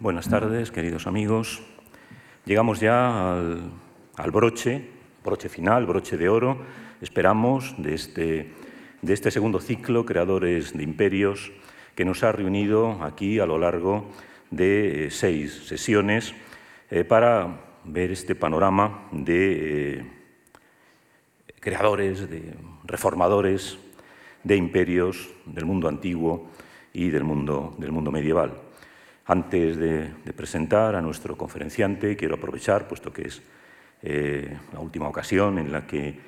Buenas tardes, queridos amigos. Llegamos ya al, broche, broche final, broche de oro, esperamos, de este, de este segundo ciclo, Creadores de Imperios, que nos ha reunido aquí a lo largo de eh, seis sesiones eh, para ver este panorama de eh, creadores, de reformadores de imperios del mundo antiguo y del mundo, del mundo medieval. Antes de, presentar a nuestro conferenciante, quiero aprovechar, puesto que es eh, la última ocasión en la, que,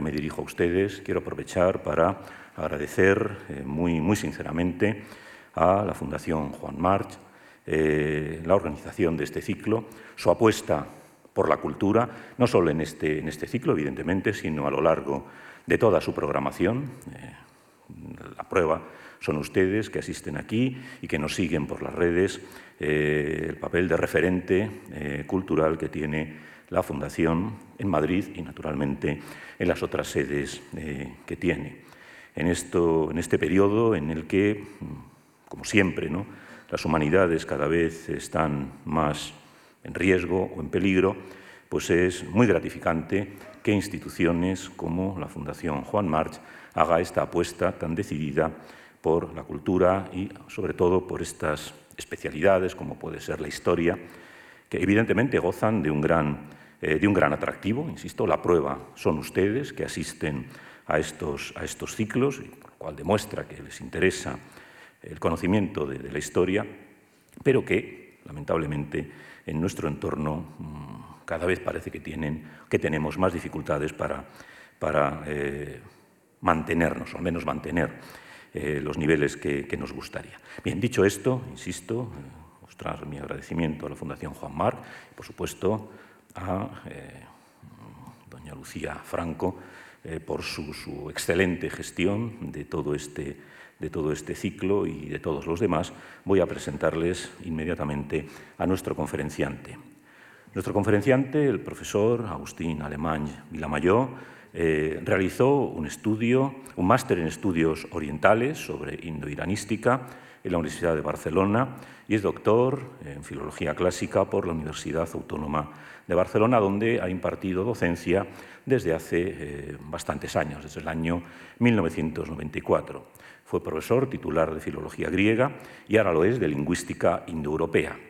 me dirijo a ustedes, quiero aprovechar para agradecer eh, muy, muy sinceramente a la Fundación Juan March eh, la organización de este ciclo, su apuesta por la cultura, no solo en este, en este ciclo, evidentemente, sino a lo largo de toda su programación. la prueba son ustedes que asisten aquí y que nos siguen por las redes eh, el papel de referente eh, cultural que tiene la Fundación en Madrid y, naturalmente, en las otras sedes eh, que tiene. En, esto, en este periodo en el que, como siempre, ¿no? las humanidades cada vez están más en riesgo o en peligro, pues es muy gratificante que instituciones como la Fundación Juan March haga esta apuesta tan decidida por la cultura y sobre todo por estas especialidades como puede ser la historia, que evidentemente gozan de un gran, eh, de un gran atractivo. Insisto, la prueba son ustedes que asisten a estos, a estos ciclos, lo cual demuestra que les interesa el conocimiento de, la historia, pero que, lamentablemente, en nuestro entorno mm, cada vez parece que, tienen, que tenemos más dificultades para, para eh, mantenernos, o al menos mantener eh, los niveles que, nos gustaría. Bien, dicho esto, insisto, eh, mostrar mi agradecimiento a la Fundación Juan Mar y, por supuesto, a eh, doña Lucía Franco por su, excelente gestión de todo, este, de todo este ciclo y de todos los demás. Voy a presentarles inmediatamente a nuestro conferenciante. Nuestro conferenciante, el profesor Agustín Alemán Vilamayor, eh, realizó un estudio, un máster en estudios orientales sobre indoiranística en la Universidad de Barcelona y es doctor en filología clásica por la Universidad Autónoma de Barcelona, donde ha impartido docencia desde hace eh, bastantes años, desde el año 1994. Fue profesor titular de filología griega y ahora lo es de lingüística indoeuropea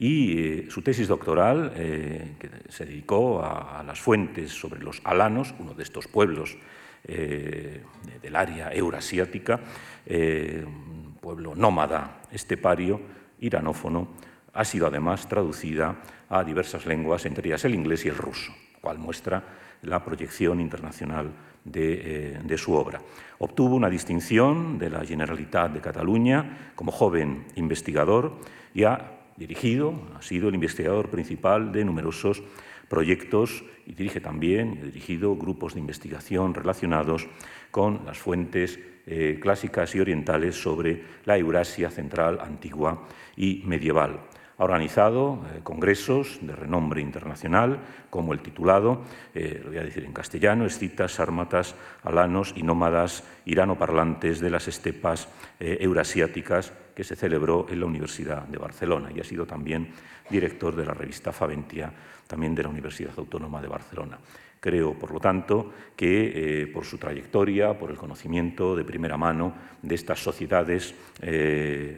y eh, su tesis doctoral, eh, que se dedicó a, las fuentes sobre los alanos, uno de estos pueblos eh, del área eurasiática, un pueblo nómada, estepario, iranófono, ha sido además traducida a diversas lenguas, entre ellas el inglés y el ruso, cual muestra la proyección internacional de, de, su obra. Obtuvo una distinción de la Generalitat de Cataluña como joven investigador y ha dirigido, ha sido el investigador principal de numerosos proyectos y dirige también y ha dirigido grupos de investigación relacionados con las fuentes eh, clásicas y orientales sobre la Eurasia central, antigua y medieval. Ha organizado eh, congresos de renombre internacional, como el titulado, eh, lo voy a decir en castellano, Escitas, Sármatas, Alanos y Nómadas iranoparlantes de las estepas eurasiáticas, que se celebró en la Universidad de Barcelona y ha sido también director de la revista Faventia, también de la Universidad Autónoma de Barcelona. Creo, por lo tanto, que por su trayectoria, por el conocimiento de primera mano de estas sociedades del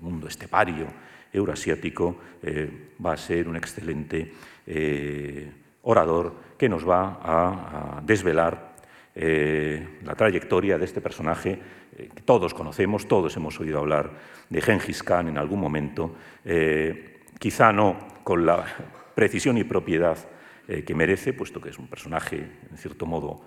mundo estepario, eurasiático, eh, va a ser un excelente eh, orador que nos va a, desvelar eh, la trayectoria de este personaje que todos conocemos, todos hemos oído hablar de Gengis Khan en algún momento, quizá no con la precisión y propiedad que merece, puesto que es un personaje, en cierto modo,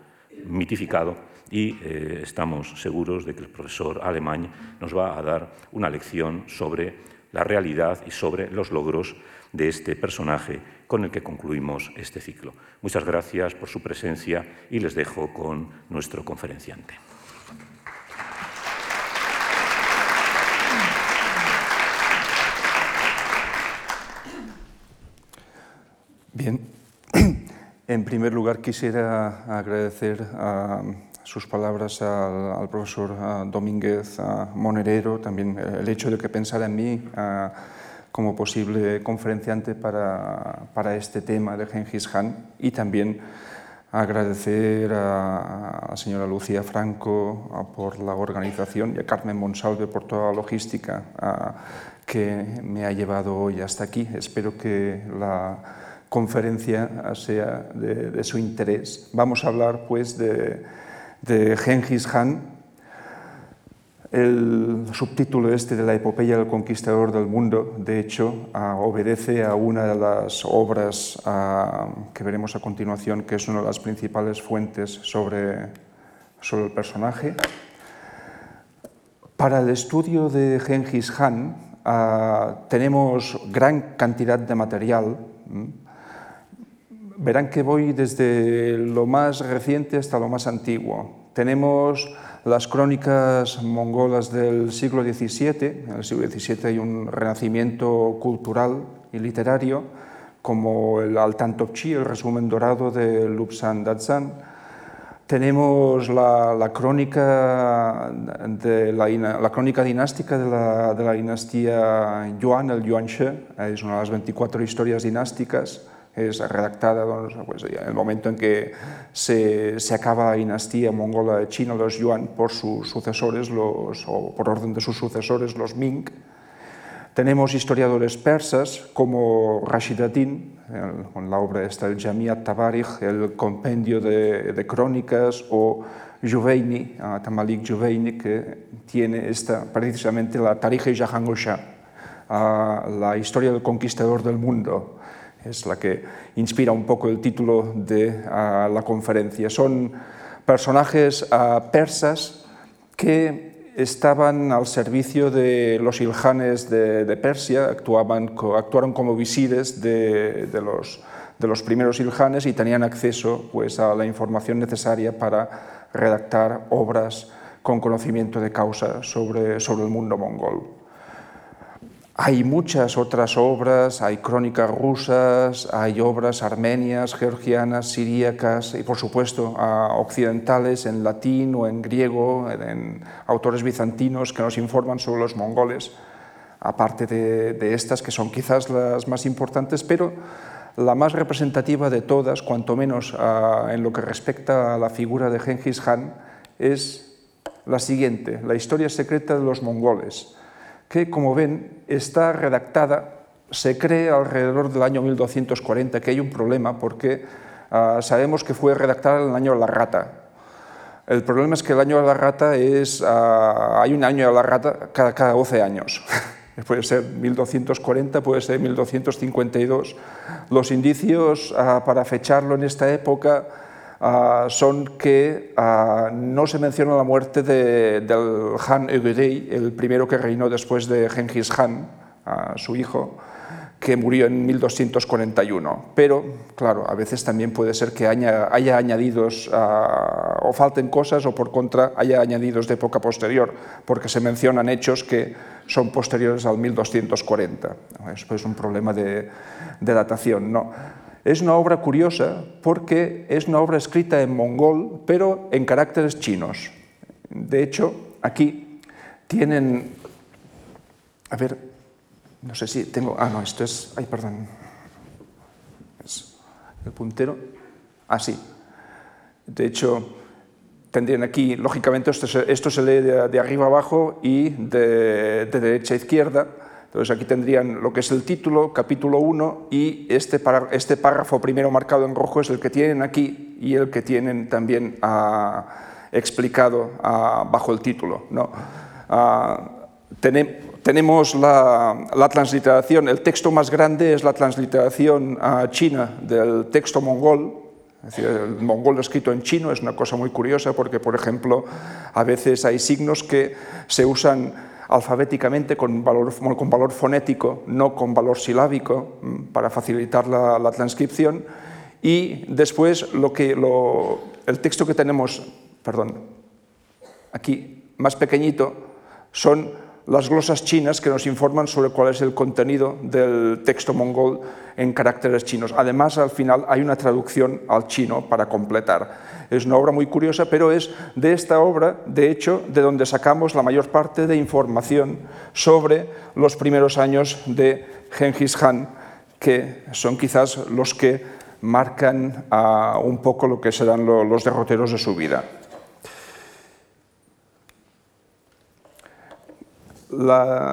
mitificado y estamos seguros de que el profesor alemán nos va a dar una lección sobre la realidad y sobre los logros de este personaje con el que concluimos este ciclo. Muchas gracias por su presencia y les dejo con nuestro conferenciante. Bien, en primer lugar quisiera agradecer a sus palabras al, profesor Domínguez Monerero, también el hecho de que pensara en mí como posible conferenciante para, para este tema de Genghis Khan y también agradecer a la señora Lucía Franco por la organización y a Carmen Monsalve por toda la logística que me ha llevado hoy hasta aquí. Espero que la conferencia sea de, su interés. Vamos a hablar pues de, de Genghis Khan, el subtítulo este de la epopeya del conquistador del mundo, de hecho, obedece a una de las obras que veremos a continuación, que es una de las principales fuentes sobre, sobre el personaje. Para el estudio de Genghis Khan tenemos gran cantidad de material. Verán que voy desde lo más reciente hasta lo más antiguo. Tenemos las crónicas mongolas del siglo XVII. En el siglo XVII hay un renacimiento cultural y literario, como el Altan Topchi, el resumen dorado de Lubsan Datsan. Tenemos la, crónica, de la, crónica dinástica de la, de la dinastía Yuan, el Yuanshe, es una de las 24 historias dinásticas es redactada pues, en el momento en que se, se, acaba la dinastía mongola de China, los Yuan, por sus sucesores, los, o por orden de sus sucesores, los Ming. Tenemos historiadores persas como Rashid Din, con la obra esta, el Jamiat Tabarij, el compendio de, de crónicas, o Juveini, Tamalik Juveini, que tiene esta, precisamente la Tarikh Jahangosha, la historia del conquistador del mundo, es la que inspira un poco el título de la conferencia. Son personajes persas que estaban al servicio de los ilhanes de, Persia, actuaban, actuaron como visires de, los, de, los, primeros ilhanes y tenían acceso pues, a la información necesaria para redactar obras con conocimiento de causa sobre, sobre el mundo mongol. Hay muchas otras obras, hay crónicas rusas, hay obras armenias, georgianas, siríacas y por supuesto occidentales en latín o en griego, en autores bizantinos que nos informan sobre los mongoles, aparte de, estas que son quizás las más importantes, pero la más representativa de todas, cuanto menos en lo que respecta a la figura de Genghis Khan, es la siguiente, la historia secreta de los mongoles que, como ven, está redactada, se cree alrededor del año 1240, que hay un problema porque uh, sabemos que fue redactada en el año de la rata. El problema es que el año de la rata es, uh, hay un año de la rata cada, cada 12 años. puede ser 1240, puede ser 1252. Los indicios uh, para fecharlo en esta época Ah, son que ah, no se menciona la muerte del Han Eugedei, el primero que reinó después de Genghis Khan, su hijo, que murió en 1241. Pero, claro, a veces también puede ser que haya, añadidos ah, o falten cosas o por contra haya añadidos de época posterior, porque se mencionan hechos que son posteriores al 1240. Eso es un problema de, de datación. ¿no? Es una obra curiosa porque es una obra escrita en mongol, pero en caracteres chinos. De hecho, aquí tienen... A ver, no sé si tengo... Ah, no, esto es... Ay, perdón. Es el puntero. Ah, sí. De hecho, tendrían aquí, lógicamente, esto se, lee de, arriba abajo y de, de derecha a izquierda entonces aquí tendrían lo que es el título, capítulo 1, y este, este, párrafo primero marcado en rojo es el que tienen aquí y el que tienen también ah, explicado ah, bajo el título. ¿no? Ah, tenemos la, la, transliteración, el texto más grande es la transliteración china del texto mongol, es decir, el mongol escrito en chino es una cosa muy curiosa porque, por ejemplo, a veces hay signos que se usan alfabéticamente con valor, con valor fonético, no con valor silábico, mm, para facilitar la, transcripción. Y después lo que, lo, el texto que tenemos, perdón, aquí más pequeñito, son las glosas chinas que nos informan sobre cuál es el contenido del texto mongol en caracteres chinos. Además, al final hay una traducción al chino para completar. Es una obra muy curiosa, pero es de esta obra, de hecho, de donde sacamos la mayor parte de información sobre los primeros años de Genghis Khan, que son quizás los que marcan uh, un poco lo que serán lo, los derroteros de su vida.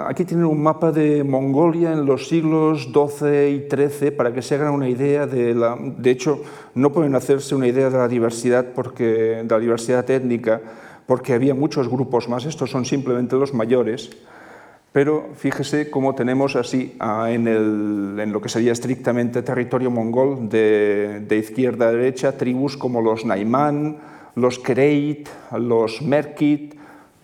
Aquí tienen un mapa de Mongolia en los siglos XII y XIII para que se hagan una idea de la... De hecho, no pueden hacerse una idea de la diversidad, porque, de la diversidad étnica porque había muchos grupos más. Estos son simplemente los mayores. Pero fíjese cómo tenemos así ah, en, el, en, lo que sería estrictamente territorio mongol de, de, izquierda a derecha tribus como los Naiman, los Kereit, los Merkit,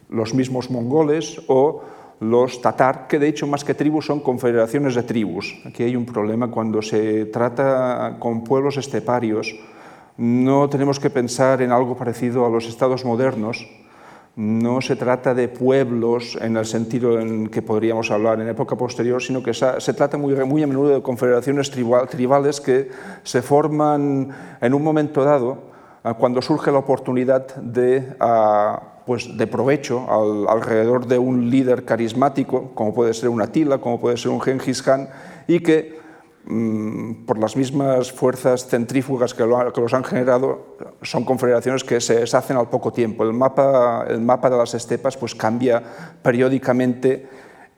los mismos mongoles o los tatar, que de hecho más que tribus son confederaciones de tribus. Aquí hay un problema cuando se trata con pueblos esteparios. No tenemos que pensar en algo parecido a los estados modernos. No se trata de pueblos en el sentido en que podríamos hablar en época posterior, sino que se trata muy, muy a menudo de confederaciones tribales que se forman en un momento dado cuando surge la oportunidad de pues, de provecho al, alrededor de un líder carismático, como puede ser un Atila, como puede ser un Genghis Khan, y que mmm, por las mismas fuerzas centrífugas que, los han generado, son confederaciones que se deshacen al poco tiempo. El mapa, el mapa de las estepas pues, cambia periódicamente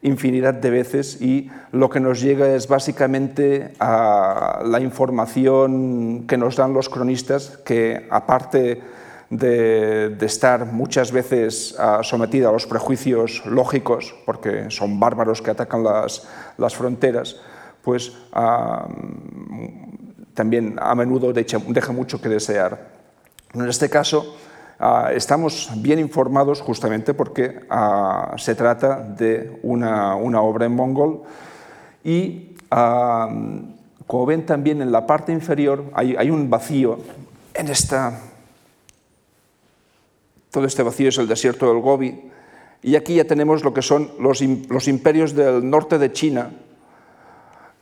infinidad de veces y lo que nos llega es básicamente a la información que nos dan los cronistas, que aparte de, estar muchas veces uh, sometida a los prejuicios lógicos, porque son bárbaros que atacan las, las fronteras, pues uh, también a menudo deja, mucho que desear. En este caso, uh, estamos bien informados justamente porque se trata de una, una, obra en mongol y, como ven también en la parte inferior, hay, hay un vacío en esta todo este vacío es el desierto del Gobi. Y aquí ya tenemos lo que son los, imperios del norte de China,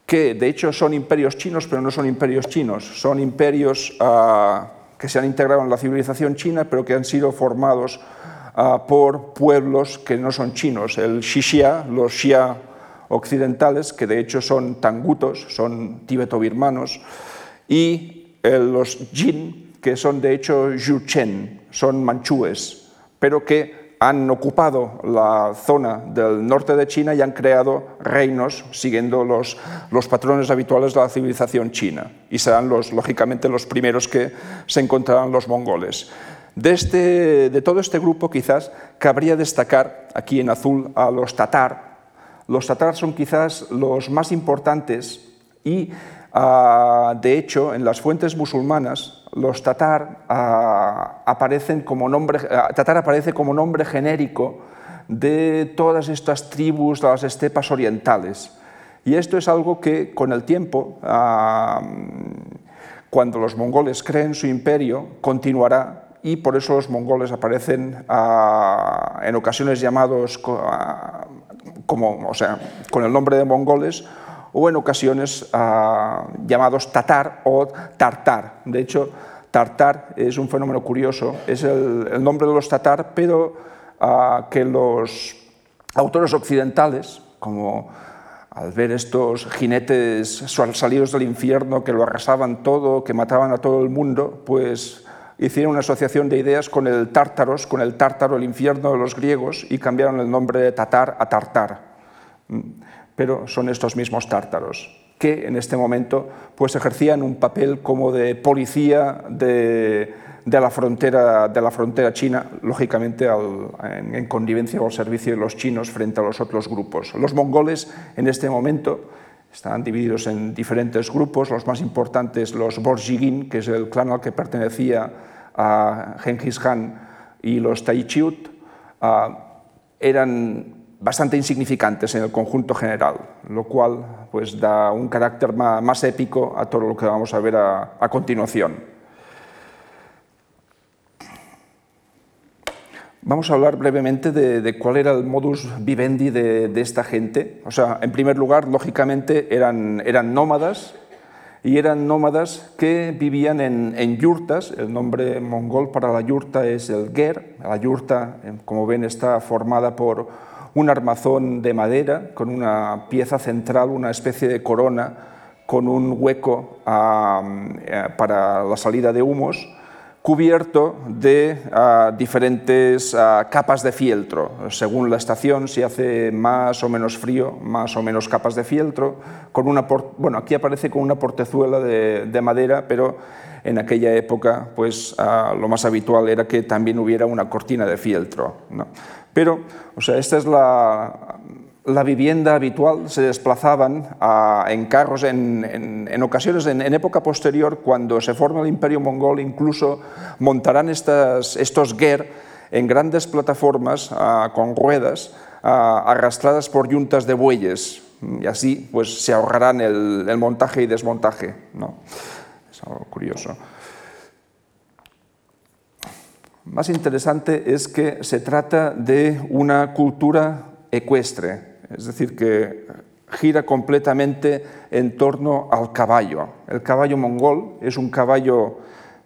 que de hecho son imperios chinos, pero no son imperios chinos, son imperios uh, que se han integrado en la civilización china, pero que han sido formados uh, por pueblos que no son chinos, el Xixia, los Xia occidentales, que de hecho son tangutos, son tibeto-birmanos, y el, los Jin, que son de hecho Yuchen, son manchúes, pero que han ocupado la zona del norte de China y han creado reinos siguiendo los, los patrones habituales de la civilización china. Y serán, los, lógicamente, los primeros que se encontrarán los mongoles. De, este, de todo este grupo, quizás, cabría destacar aquí en azul a los tatar. Los tatar son quizás los más importantes y, uh, de hecho, en las fuentes musulmanas, los tatar, uh, aparecen como nombre, tatar aparece como nombre genérico de todas estas tribus de las estepas orientales. Y esto es algo que con el tiempo, cuando los mongoles creen su imperio, continuará y por eso los mongoles aparecen en ocasiones llamados como, o sea, con el nombre de mongoles o en ocasiones uh, llamados tatar o tartar. De hecho, tartar es un fenómeno curioso, es el, nombre de los tatar, pero uh, que los autores occidentales, como al ver estos jinetes salidos del infierno que lo arrasaban todo, que mataban a todo el mundo, pues hicieron una asociación de ideas con el tártaros, con el tártaro, el infierno de los griegos, y cambiaron el nombre de tatar a tartar pero son estos mismos tártaros que en este momento pues, ejercían un papel como de policía de, de, la, frontera, de la frontera china, lógicamente al, en, en, connivencia o al servicio de los chinos frente a los otros grupos. Los mongoles en este momento están divididos en diferentes grupos, los más importantes los Borjigin, que es el clan al que pertenecía a Genghis Khan, y los Taichiut, uh, eran bastante insignificantes en el conjunto general, lo cual pues, da un carácter más, épico a todo lo que vamos a ver a, a continuación. Vamos a hablar brevemente de, cuál era el modus vivendi de, esta gente. O sea, en primer lugar, lógicamente, eran, eran nómadas, y eran nómadas que vivían en, yurtas. El nombre mongol para la yurta es el ger. La yurta, eh, como ven, está formada por un armazón de madera con una pieza central, una especie de corona con un hueco eh, para la salida de humos cubierto de ah, diferentes ah, capas de fieltro. Según la estación, si hace más o menos frío, más o menos capas de fieltro. Con una bueno, aquí aparece con una portezuela de, madera, pero en aquella época pues, ah, lo más habitual era que también hubiera una cortina de fieltro. Pero, o sea, esta es la, la vivienda habitual, se desplazaban en carros, en, ocasiones, en, época posterior, cuando se forma el imperio mongol, incluso montarán estas, estos ger en grandes plataformas con ruedas arrastradas por yuntas de bueyes, y así pues, se ahorrarán el, montaje y desmontaje. ¿no? Es algo curioso. Más interesante es que se trata de una cultura ecuestre, es decir, que gira completamente en torno al caballo. El caballo mongol es un caballo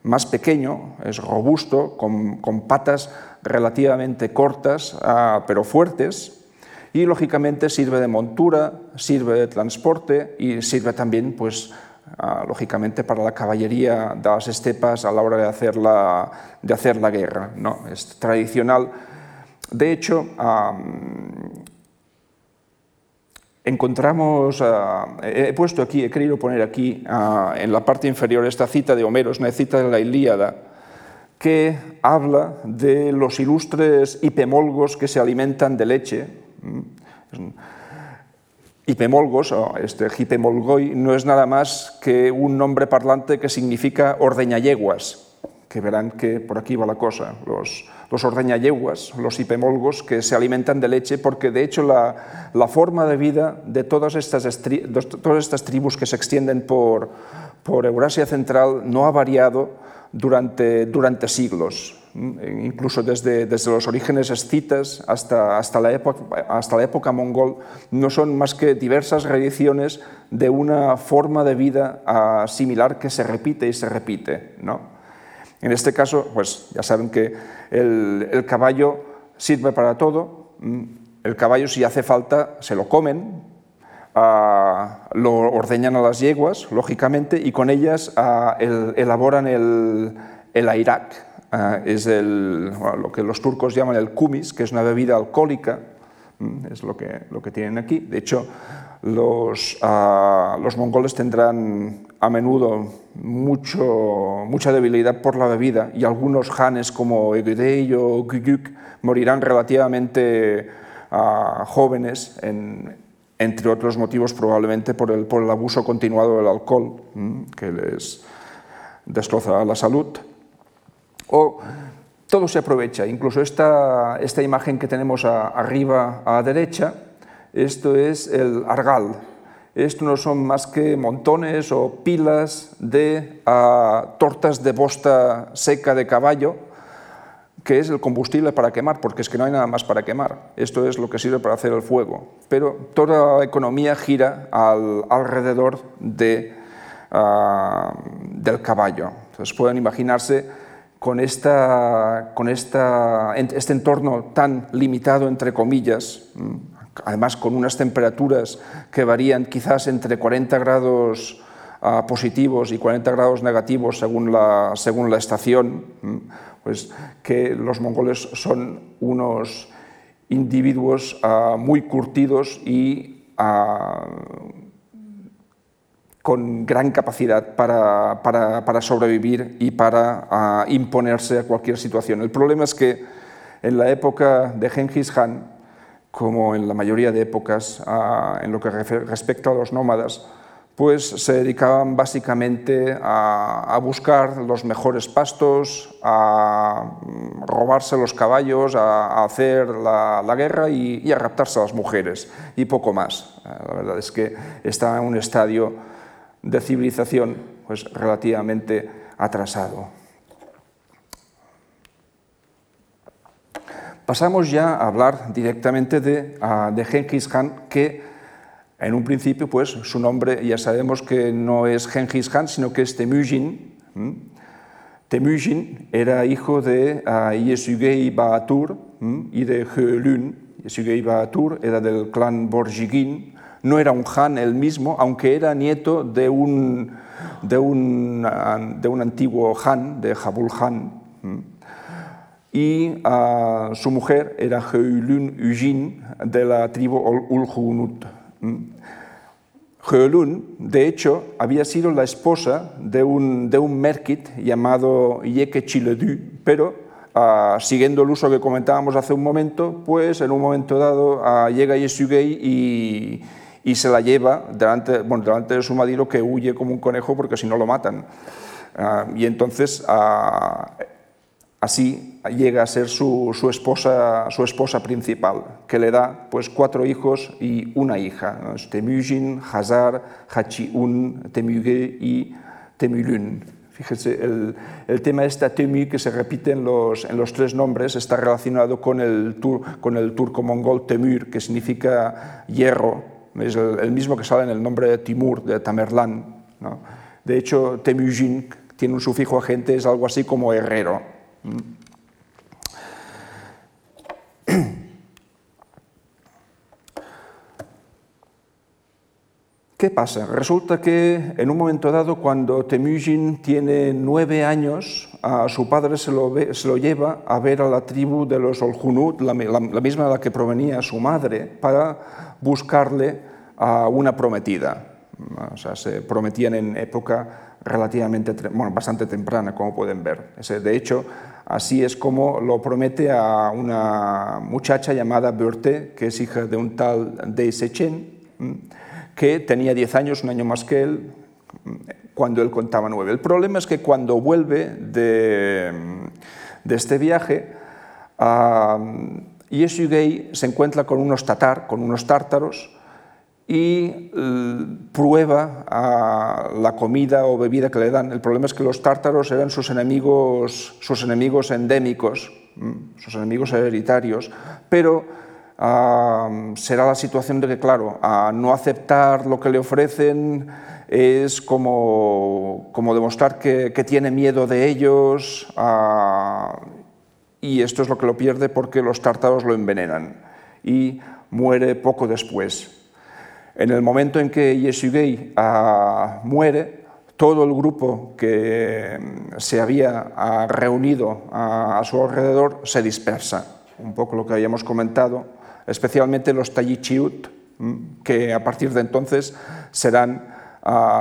más pequeño, es robusto, con, patas relativamente cortas, ah, pero fuertes, y lógicamente sirve de montura, sirve de transporte y sirve también, pues, lógicamente, para la caballería de las estepas a la hora de hacer la, de hacer la guerra. ¿no? Es tradicional. De hecho, encontramos, ah, he puesto aquí, he querido poner aquí ah, en la parte inferior esta cita de Homero, es una cita de la Ilíada, que habla de los ilustres hipemolgos que se alimentan de leche. Hipemolgos, este hipemolgoi, no es nada más que un nombre parlante que significa ordeñayeguas, que verán que por aquí va la cosa. Los, los ordeñayeguas, los hipemolgos, que se alimentan de leche, porque de hecho la, forma de vida de todas estas, todas estas tribus que se extienden por, por Eurasia Central no ha variado durante, durante siglos, incluso desde, desde, los orígenes escitas hasta, hasta, la época, hasta la época mongol, no son más que diversas reediciones de una forma de vida similar que se repite y se repite. ¿no? En este caso, pues ya saben que el, caballo sirve para todo. Mm, el caballo, si hace falta, se lo comen, ah, lo ordeñan a las yeguas, lógicamente, y con ellas ah, elaboran el, el airak. Ah, es lo que los turcos llaman el kumis, que es una bebida alcohólica, mm, es lo que, lo que tienen aquí. De hecho, los, los mongoles tendrán a menudo mucho, mucha debilidad por la bebida y algunos hanes como Egudei o Guguk morirán relativamente uh, jóvenes, entre otros motivos probablemente por el, por el abuso continuado del alcohol que les destroza la salud. O todo se aprovecha, incluso esta, esta imagen que tenemos arriba a la derecha, esto es el argal, esto no son más que montones o pilas de tortas de bosta seca de caballo, que es el combustible para quemar, porque es que no hay nada más para quemar. Esto es lo que sirve para hacer el fuego. Pero toda la economía gira alrededor de, ah, del caballo. Entonces pueden imaginarse con, esta, con esta, este entorno tan limitado, entre comillas, además con unas temperaturas que varían quizás entre 40 grados ah, positivos y 40 grados negativos según la, según la estación, pues que los mongoles son unos individuos ah, muy curtidos y ah, con gran capacidad para, para, para sobrevivir y para imponerse a cualquier situación. El problema es que en la época de Genghis Khan, como en la mayoría de épocas, en lo que respecta a los nómadas, pues se dedicaban básicamente a, buscar los mejores pastos, a robarse los caballos, a, hacer la, guerra y, a raptarse a las mujeres, y poco más. La verdad es que está en un estadio de civilización pues, relativamente atrasado. Pasamos ya a hablar directamente de, de Genghis Khan, que en un principio, pues su nombre ya sabemos que no es Genghis Khan, sino que es Temujin. Temujin era hijo de Yesugei Baatur y de Heolun. Yesugei Baatur era del clan Borjigin. No era un Han él mismo, aunque era nieto de un, de un, de un antiguo Han, de Jabul Han. Y uh, su mujer era Heolun Ujin de la tribu Ulhunut. Heolun, de hecho, había sido la esposa de un, de un merkit llamado Yeke Chiledu, pero uh, siguiendo el uso que comentábamos hace un momento, pues en un momento dado uh, llega Yesugei y, y, se la lleva delante, bueno, delante de su marido que huye como un conejo porque si no lo matan. Uh, y entonces Así llega a ser su, su, esposa, su esposa principal, que le da pues, cuatro hijos y una hija, ¿no? Temujin, Hazar, Hachiun, Temuge y Temulun. Fíjense, el, el tema este Temu que se repite en los, en los tres nombres está relacionado con el, tur, con el turco-mongol Temur, que significa hierro, es el, mismo que sale en el nombre de Timur, de Tamerlán. ¿no? De hecho, Temujin tiene un sufijo agente, es algo así como herrero. ¿Qué pasa? Resulta que en un momento dado, cuando Temujin tiene nueve años, a su padre se lo, se lo, lleva a ver a la tribu de los Olhunut, la, la, misma de la que provenía su madre, para buscarle a una prometida. O sea, se prometían en época relativamente, bueno, bastante temprana, como pueden ver. De hecho, Así es como lo promete a una muchacha llamada Berthe, que es hija de un tal Dei Sechen, que tenía 10 años, un año más que él, cuando él contaba 9. El problema es que cuando vuelve de, de este viaje, uh, Yesugei se encuentra con unos tatar, con unos tártaros, y prueba a la comida o bebida que le dan. El problema es que los tártaros eran sus enemigos, sus enemigos endémicos, sus enemigos hereditarios, pero será la situación de que, claro, a no aceptar lo que le ofrecen es como, como demostrar que, que, tiene miedo de ellos y esto es lo que lo pierde porque los tártaros lo envenenan y muere poco después. En el momento en que Yesugei uh, muere, todo el grupo que mm, se había uh, reunido uh, a su alrededor se dispersa, un poco lo que habíamos comentado, especialmente los Tayichiut, mm, que a partir de entonces serán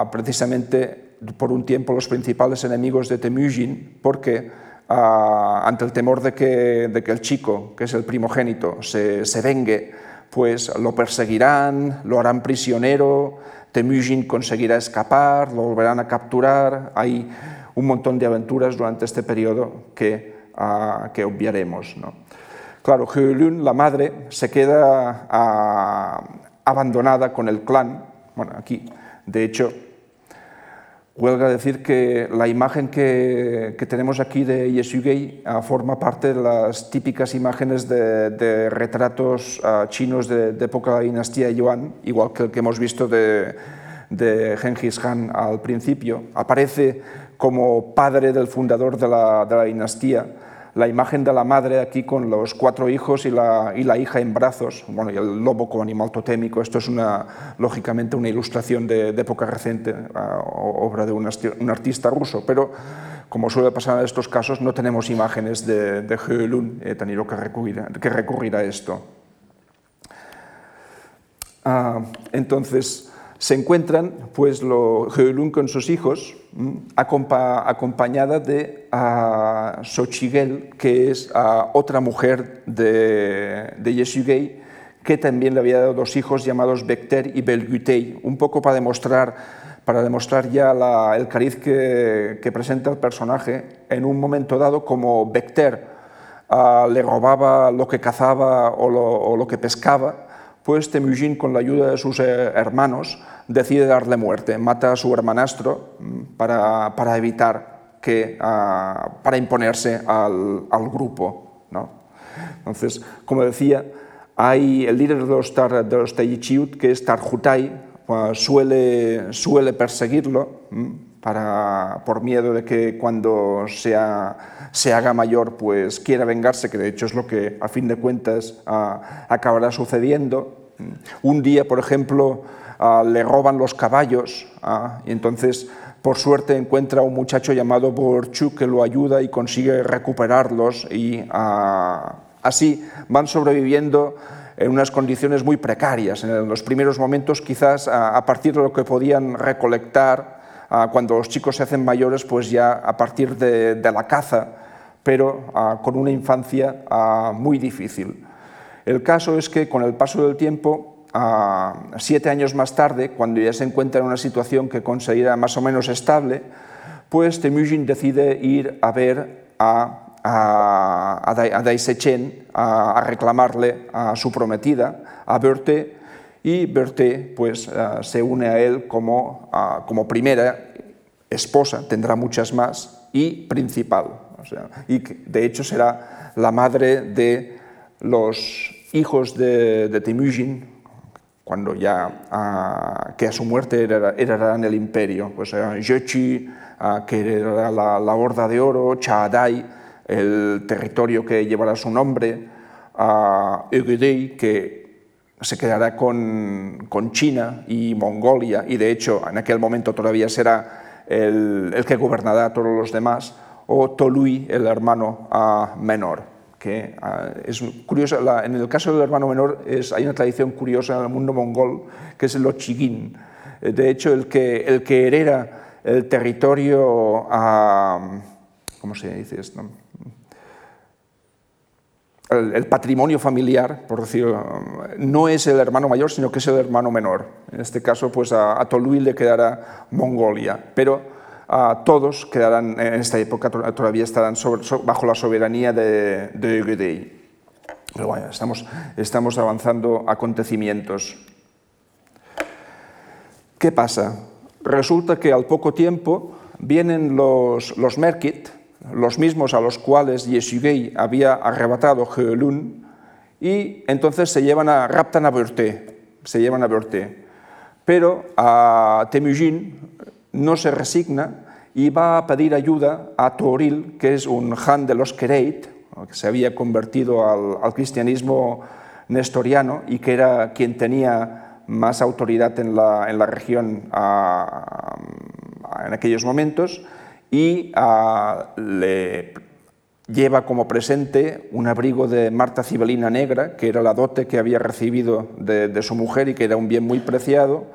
precisamente por un tiempo los principales enemigos de Temujin, porque ante el temor de que, de que, el chico, que es el primogénito, se, se vengue, pues lo perseguirán, lo harán prisionero, Temujin conseguirá escapar, lo volverán a capturar. Hay un montón de aventuras durante este periodo que, que obviaremos. ¿no? Claro, Heolun, la madre, se queda abandonada con el clan. Bueno, aquí, de hecho, Huelga decir que la imagen que, que tenemos aquí de Yesugei uh, forma parte de las típicas imágenes de, retratos uh, chinos de, de, época dinastía Yuan, igual que el que hemos visto de, de Genghis Khan al principio. Aparece como padre del fundador de la, de la dinastía la imagen de la madre aquí con los cuatro hijos y la, y la hija en brazos, bueno, y el lobo como animal totémico. Esto es una, lógicamente una ilustración de, época reciente, obra de un, artista ruso, pero como suele pasar en estos casos, no tenemos imágenes de, de Heolun, he tenido que recurrir, a esto. Uh, entonces, se encuentran pues, lo, Heolun con sus hijos, acompa, acompañada de uh, Xochiguel, que es otra mujer de, de Yesugei, que también le había dado dos hijos llamados Bekter y Belgutei, un poco para demostrar, para demostrar ya el cariz que, que, presenta el personaje en un momento dado, como Bekter uh, le robaba lo que cazaba o lo que pescaba, pues Temujin, con la ayuda de sus eh, hermanos, decide darle muerte, mata a su hermanastro mm, para, para evitar que, uh, para imponerse al, grupo. ¿no? Entonces, como decía, hay el líder de los, tar, de los que es Tarjutai, pues, suele, suele perseguirlo para, por miedo de que cuando sea, se haga mayor pues quiera vengarse, que de hecho es lo que a fin de cuentas acabará sucediendo. Un día, por ejemplo, le roban los caballos y entonces por suerte encuentra a un muchacho llamado Borchuk que lo ayuda y consigue recuperarlos y así van sobreviviendo en unas condiciones muy precarias. En los primeros momentos quizás a partir de lo que podían recolectar, cuando los chicos se hacen mayores, pues ya a partir de, la caza, pero con una infancia muy difícil. El caso es que con el paso del tiempo siete años más tarde, cuando ya se encuentra en una situación que considera más o menos estable, pues Temujin decide ir a ver a, a, a, a, reclamarle a su prometida, a Berthe, y Berthe pues, eh, se une a él como, como primera esposa, tendrá muchas más, y principal. Y de hecho será la madre de los hijos de, de cuando ya ah, que a su muerte heredarán el imperio. Pues Jochi, ah, que heredará la, Horda de Oro, Chaadai, el territorio que llevará su nombre, a que se quedará con, con, China y Mongolia, y de hecho en aquel momento todavía será el, el que gobernará a todos los demás, o Tolui, el hermano menor que ah, es curioso, en el caso del hermano menor es, hay una tradición curiosa en el mundo mongol, que es el Ochigin. Eh, de hecho, el que, el que hereda el territorio, a, ¿cómo se dice esto? El, patrimonio familiar, por decirlo, no es el hermano mayor, sino que es el hermano menor. En este caso, pues a, a le quedará Mongolia, pero todos quedarán en esta época, todavía estarán bajo la soberanía de, de estamos, estamos avanzando acontecimientos. ¿Qué pasa? Resulta que al poco tiempo vienen los, los Merkit, los mismos a los cuales Yesugei había arrebatado Geolun, y entonces se llevan a, raptan a Berté, se llevan a Berté. Pero Temujin no se resigna y va a pedir ayuda a Toril, que es un Han de los Kereit, que se había convertido al, cristianismo nestoriano y que era quien tenía más autoridad en la, en la región en aquellos momentos, y le lleva como presente un abrigo de Marta Cibelina negra, que era la dote que había recibido de, su mujer y que era un bien muy preciado,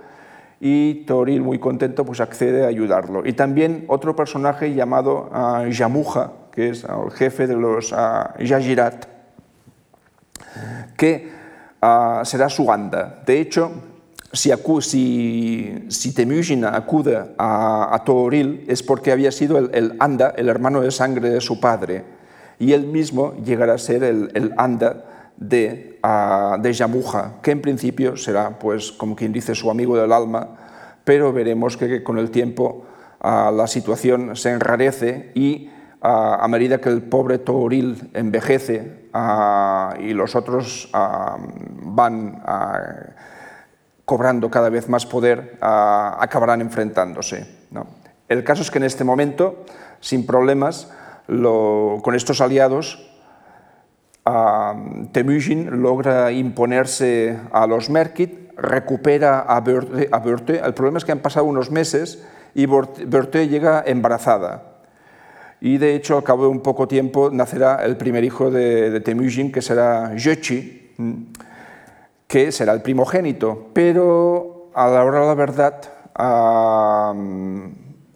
y Toril, muy contento, pues accede a ayudarlo. Y también otro personaje llamado uh, Yamuja, que es el jefe de los uh, Yajirat, que será su anda. De hecho, si, si, si acude a, a, Toril es porque había sido el, el, anda, el hermano de sangre de su padre, y él mismo llegará a ser el, el anda de, uh, de Yamuja, que en principio será, pues, como quien dice, su amigo del alma, pero veremos que, con el tiempo uh, la situación se enrarece y uh, a medida que el pobre Toril envejece y los otros van cobrando cada vez más poder, acabarán enfrentándose. ¿no? El caso es que en este momento, sin problemas, lo, con estos aliados, Temujin logra imponerse a los Merkit, recupera a Berthe, El problema es que han pasado unos meses y Berthe llega embarazada. Y de hecho, al cabo de un poco tiempo, nacerá el primer hijo de, Temujin, que será Jochi, que será el primogénito. Pero a la hora de la verdad,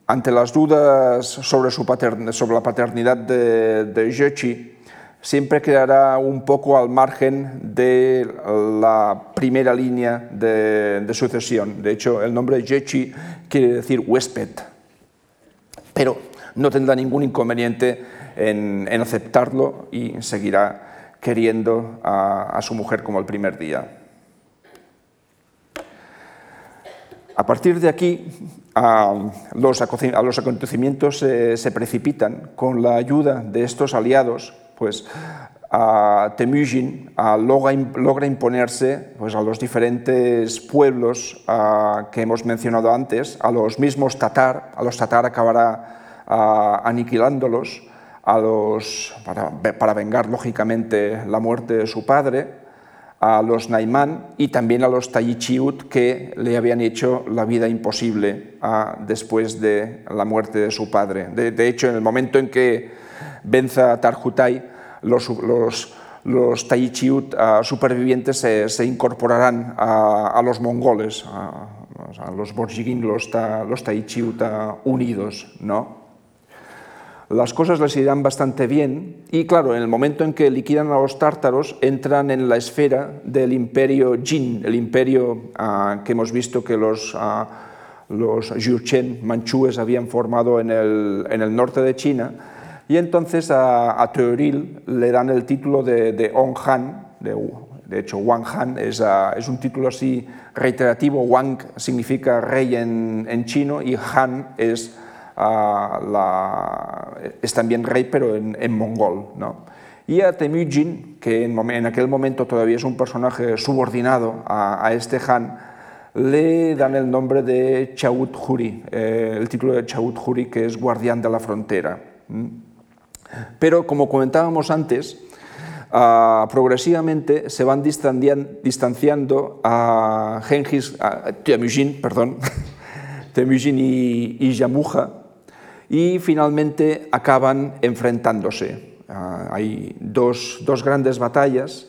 ante las dudas sobre, su sobre la paternidad de, de siempre quedará un poco al margen de la primera línea de, sucesión. De hecho, el nombre Jechi quiere decir huésped, pero no tendrá ningún inconveniente en, aceptarlo y seguirá queriendo a, su mujer como el primer día. A partir de aquí, los, acontecimientos se precipitan con la ayuda de estos aliados pues Temujin logra, imponerse pues, a los diferentes pueblos que hemos mencionado antes, a los mismos tatar, a los tatar acabará aniquilándolos, a los, para, vengar lógicamente la muerte de su padre, a los Naimán y también a los Tayichiut que le habían hecho la vida imposible después de la muerte de su padre. De, hecho, en el momento en que venza Tarhutai, los, los, los supervivientes se, incorporarán a, los mongoles, a, los Borjigin, los, los Taichiut unidos. ¿no? Las cosas les irán bastante bien y claro, en el momento en que liquidan a los tártaros entran en la esfera del imperio Jin, el imperio ah, que hemos visto que los, uh, los Jurchen manchúes habían formado en el, norte de China. Y entonces a, a Teoril le dan el título de, de Ong Han, de, hecho Wang Han es, uh, es, un título así reiterativo, Wang significa rey en, en chino y Han es la, es también rey, pero en, mongol. ¿no? Y a Temujin, que en, aquel momento todavía es un personaje subordinado a, este Han, le dan el nombre de Chaut Huri, eh, el título de Chaut Huri, que es guardián de la frontera. Pero, como comentábamos antes, ah, progresivamente se van distanciando a Genghis, a Temujin, perdón, Temujin y Yamuja, y finalmente acaban enfrentándose. Ah, hay dos, dos, grandes batallas,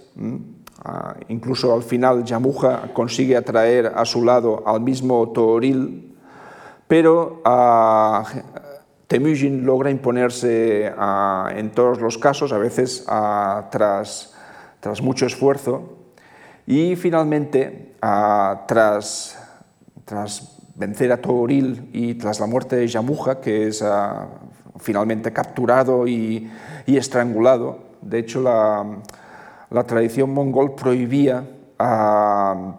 ah, incluso al final Yamuja consigue atraer a su lado al mismo Toril, pero uh, Temujin logra imponerse en todos los casos, a veces tras, tras mucho esfuerzo, y finalmente, tras, tras vencer a Toril y tras la muerte de Yamuja, que es ah, finalmente capturado y, estrangulado. De hecho, la, tradición mongol prohibía, ah,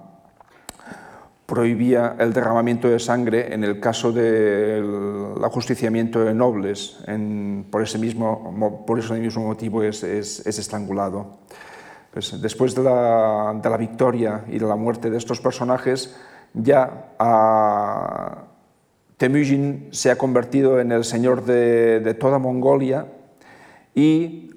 prohibía el derramamiento de sangre en el caso del ajusticiamiento de nobles. por, ese mismo, por ese mismo motivo es, estrangulado. Pues después de la, de la victoria y de la muerte de estos personajes, ya a Temujin se ha convertido en el señor de, toda Mongolia y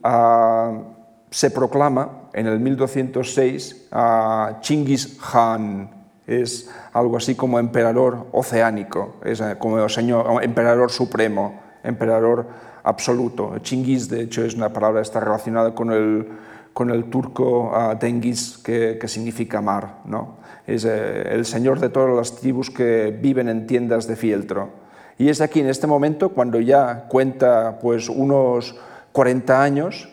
se proclama en el 1206 a Chingis Khan. Es algo así como emperador oceánico, es eh, como señor, emperador supremo, emperador absoluto. Chingis, de hecho, es una palabra está relacionada con el, con el turco uh, que, que, significa mar. ¿no? es eh, el señor de todas las tribus que viven en tiendas de fieltro. Y es aquí, en este momento, cuando ya cuenta pues, unos 40 años,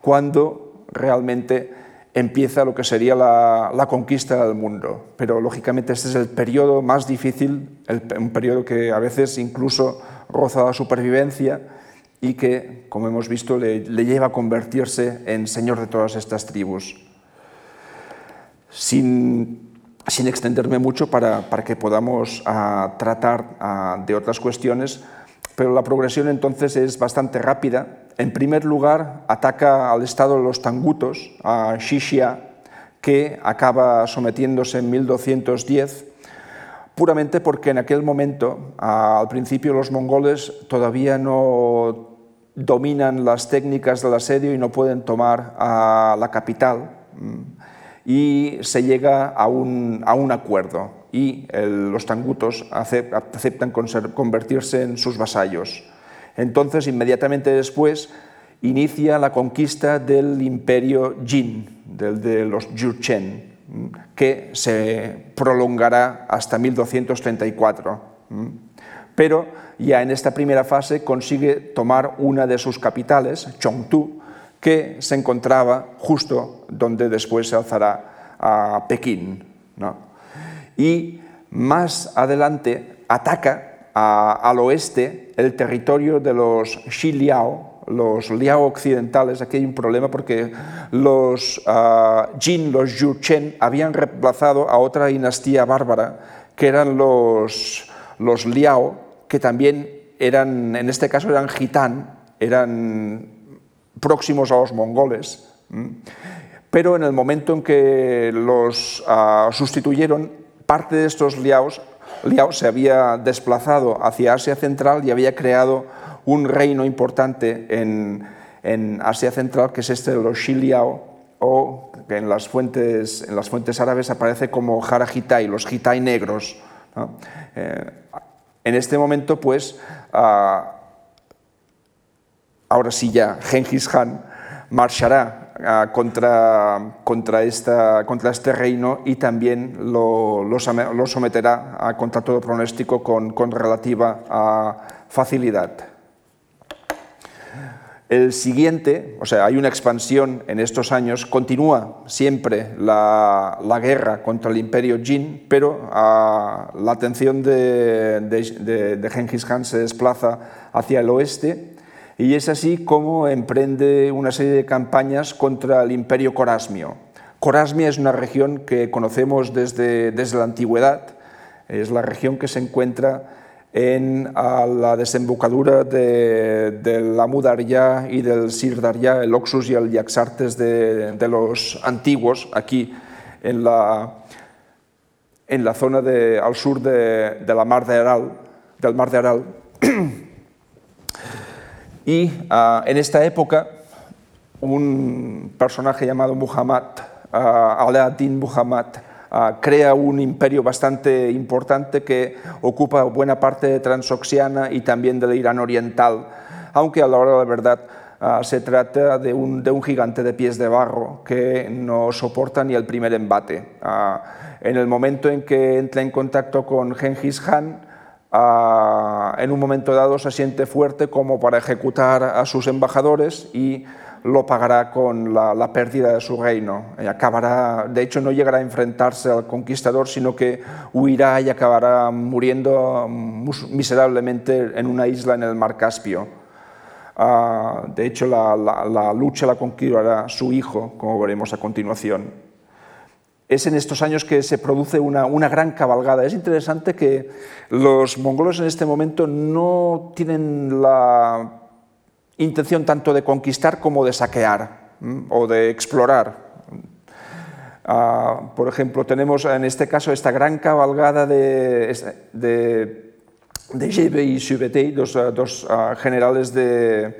cuando realmente empieza lo que sería la, conquista del mundo. Pero lógicamente este es el periodo más difícil, un periodo que a veces incluso roza la supervivencia y que, como hemos visto, le, le lleva a convertirse en señor de todas estas tribus. Sin sin extenderme mucho para, que podamos ah, tratar ah, de otras cuestiones, pero la progresión entonces es bastante rápida. En primer lugar, ataca al estado de los tangutos, a Shishia, que acaba sometiéndose en 1210, puramente porque en aquel momento, ah, al principio, los mongoles todavía no dominan las técnicas del asedio y no pueden tomar a la capital y se llega a un, acuerdo y los tangutos aceptan convertirse en sus vasallos. Entonces, inmediatamente después, inicia la conquista del imperio Jin, del de los Jurchen, que se prolongará hasta 1234. Pero ya en esta primera fase consigue tomar una de sus capitales, Chongtu, que se encontraba justo donde después se alzará a Pekín. Y más adelante ataca al oeste el territorio de los Xiliao, los Liao occidentales. Aquí hay un problema porque los uh, Jin, los Yurchen, habían reemplazado a otra dinastía bárbara, que eran los, los Liao, que también eran, en este caso eran gitán, eran próximos a los mongoles, Pero en el momento en que los ah, sustituyeron, parte de estos liaos, liaos se había desplazado hacia Asia Central y había creado un reino importante en, en Asia Central, que es este de los Xiliao, o que en las fuentes, en las fuentes árabes aparece como Jara Hitai, los Hitai negros. Eh, en este momento, pues, ah, ahora sí ya, Genghis Khan marchará ah, contra, contra, esta, contra este reino y también lo, lo, someterá a, contra todo pronóstico con, con relativa facilidad. El siguiente, o sea, hay una expansión en estos años, continúa siempre la, guerra contra el imperio Jin, pero ah, la atención de, de, de, Genghis Khan se desplaza hacia el oeste y es así como emprende una serie de campañas contra el imperio corasmio. Corasmia es una región que conocemos desde, desde la antigüedad, es la región que se encuentra en la desembocadura de, del Amudarya y del Sirdarya, el Oxus y el Yaxartes de, los antiguos, aquí en la, en la zona al sur de, mar de Aral, del mar de Aral. y uh, en esta época, un personaje llamado Muhammad, uh, Muhammad, Ah, crea un imperio bastante importante que ocupa buena parte de Transoxiana y también del Irán oriental, aunque a la hora de la verdad ah, se trata de un, de un, gigante de pies de barro que no soporta ni el primer embate. Ah, en el momento en que entra en contacto con Genghis Khan, en un momento dado se siente fuerte como para ejecutar a sus embajadores y lo pagará con la, pérdida de su reino. Y acabará, de hecho, no llegará a enfrentarse al conquistador, sino que huirá y acabará muriendo miserablemente en una isla en el mar Caspio. Ah, de hecho, la, lucha la conquistará su hijo, como veremos a continuación. Es en estos años que se produce una, una, gran cabalgada. Es interesante que los mongoles en este momento no tienen la intención tanto de conquistar como de saquear o de explorar. Ah, por ejemplo, tenemos en este caso esta gran cabalgada de, de, de Jebe y Subetei, dos, dos uh, generales de,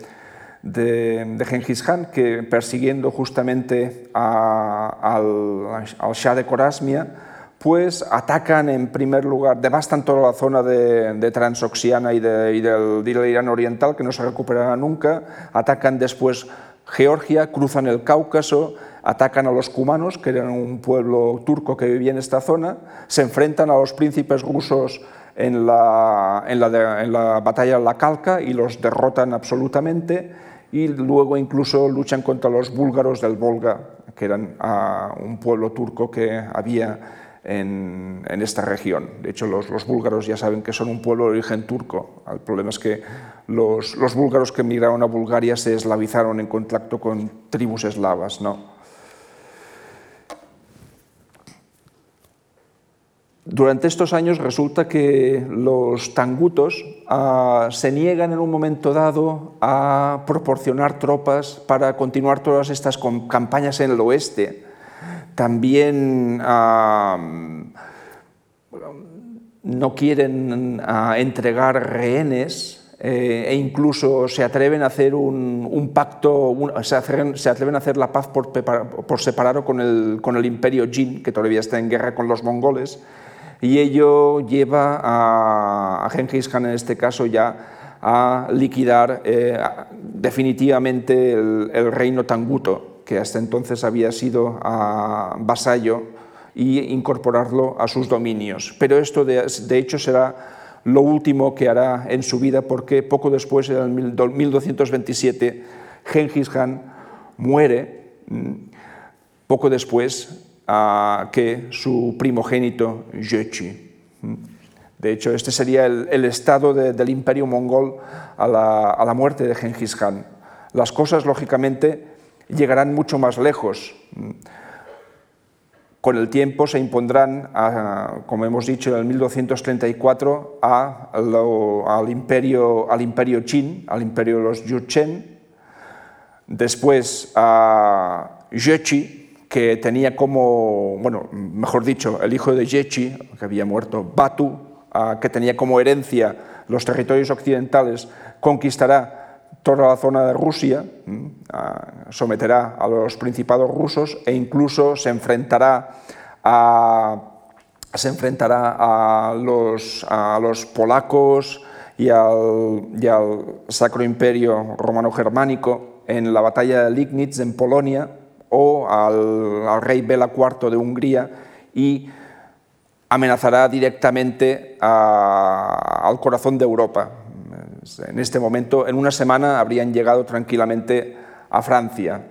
de, de, Genghis Khan, que persiguiendo justamente a, al, al Shah de Corasmia, pues atacan en primer lugar, devastan toda la zona de, Transoxiana y, del, Irán Oriental, que no se recuperará nunca, atacan después Georgia, cruzan el Cáucaso, atacan a los cumanos, que eran un pueblo turco que vivía en esta zona, se enfrentan a los príncipes rusos en la, en la batalla de la Calca y los derrotan absolutamente, y luego incluso luchan contra los búlgaros del Volga, que eran ah, un pueblo turco que había en, esta región. De hecho, los, búlgaros ya saben que son un pueblo de origen turco. El problema es que los, búlgaros que emigraron a Bulgaria se eslavizaron en contacto con tribus eslavas. Durante estos años resulta que los tangutos ah, se niegan en un momento dado a proporcionar tropas para continuar todas estas campañas en el oeste también no quieren entregar rehenes eh, e incluso se atreven a hacer un, pacto, se, atreven, a hacer la paz por, separado con el, con el imperio Jin, que todavía está en guerra con los mongoles, y ello lleva a, a Genghis Khan en este caso ya a liquidar eh, definitivamente el, el reino tanguto que hasta entonces había sido ah, vasallo, y incorporarlo a sus dominios. Pero esto, de, hecho, será lo último que hará en su vida, porque poco después, en el 1227, Genghis Khan muere, mm, poco después ah, que su primogénito Yechi. Mm. De hecho, este sería el, estado del imperio mongol a la, a la muerte de Genghis Khan. Las cosas, lógicamente, llegarán mucho más lejos. Con el tiempo se impondrán, como hemos dicho, en el 1234 al, imperio, al imperio Qin, al imperio de los Yurchen. Después Jechi, que tenía como, bueno, mejor dicho, el hijo de Jechi, que había muerto, Batu, que tenía como herencia los territorios occidentales, conquistará toda la zona de Rusia, someterá a los principados rusos e incluso se enfrentará a, se enfrentará a, los, a los polacos y al, y al Sacro Imperio Romano-Germánico en la batalla de Lignitz en Polonia o al, al rey Bela IV de Hungría y amenazará directamente al corazón de Europa. En este momento, en una semana, habrían llegado tranquilamente a Francia,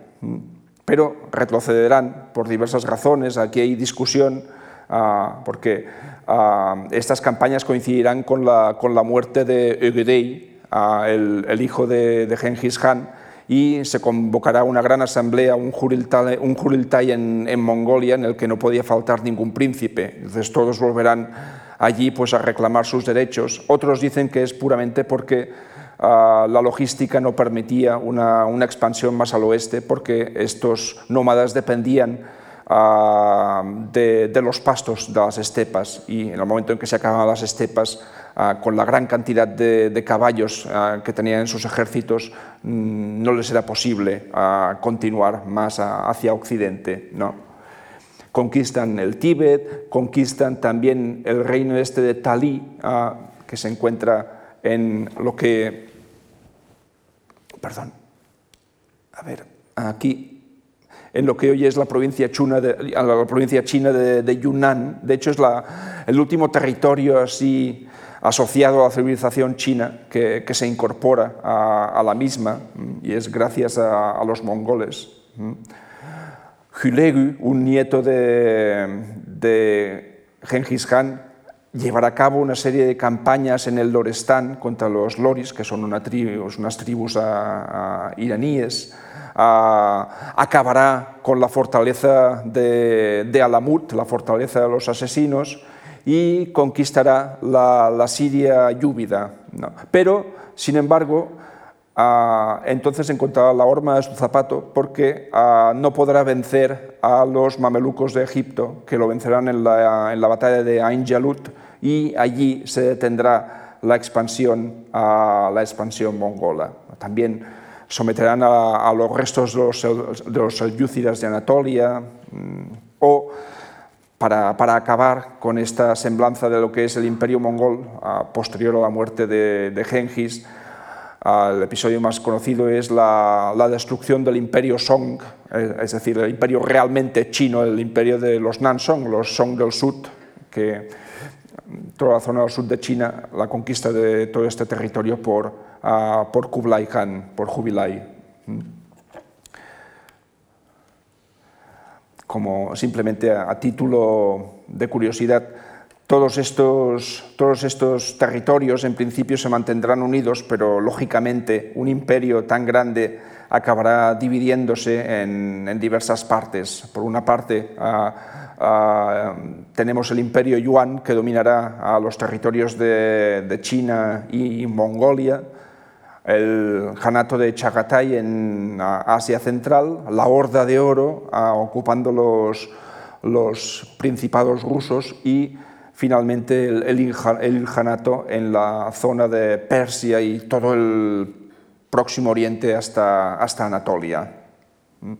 pero retrocederán por diversas razones. Aquí hay discusión uh, porque uh, estas campañas coincidirán con la, con la muerte de Ögedei, uh, el, hijo de, de Genghis Khan, y se convocará una gran asamblea, un Juriltai en, en, Mongolia, en el que no podía faltar ningún príncipe. Entonces todos volverán allí pues, a reclamar sus derechos. Otros dicen que es puramente porque uh, la logística no permitía una, expansión más al oeste, porque estos nómadas dependían uh, de, los pastos de las estepas y en el momento en que se acababan las estepas, uh, con la gran cantidad de, caballos que tenían en sus ejércitos, mmm, no les era posible continuar más hacia occidente. ¿no? Conquistan el Tíbet, conquistan también el reino este de Talí, uh, que se encuentra en lo que... Perdón. A ver, aquí en lo que hoy es la provincia, china de, la provincia china de, Yunnan. De hecho, es la, el último territorio así asociado a la civilización china que, se incorpora a, la misma y es gracias a los mongoles. Hülegu, un nieto de, de Genghis Khan, llevará a cabo una serie de campañas en el Lorestán contra los loris, que son unas tribus iraníes, acabará con la fortaleza de, Alamut, la fortaleza de los asesinos, y conquistará la, Siria. ¿no? Pero, sin embargo, Uh, entonces encontrará la horma de su zapato porque uh, no podrá vencer a los mamelucos de Egipto, que lo vencerán en la, en la batalla de Ain Jalut, y allí se detendrá la expansión, uh, la expansión mongola. También someterán a, a los restos de los, los de Anatolia, mm, o para, para, acabar con esta semblanza de lo que es el imperio mongol posterior a la muerte de, de Genghis, el episodio más conocido es la, destrucción del imperio Song, eh, es decir, el imperio realmente chino, el imperio de los Nansong, los Song del Sud, que toda la zona del sur de China, la conquista de todo este territorio por, uh, por Kublai Khan, por Jubilai. Como simplemente a título de curiosidad, todos estos, todos estos territorios en principio se mantendrán unidos, pero lógicamente un imperio tan grande acabará dividiéndose en, en diversas partes. Por una parte, tenemos el imperio Yuan, que dominará a los territorios de, de China y Mongolia, el Hanato de Chagatai en Asia Central, la Horda de Oro ocupando los, los principados rusos y finalmente el, el, Ilhanato en la zona de Persia y todo el Próximo Oriente hasta, hasta Anatolia. ¿Mm?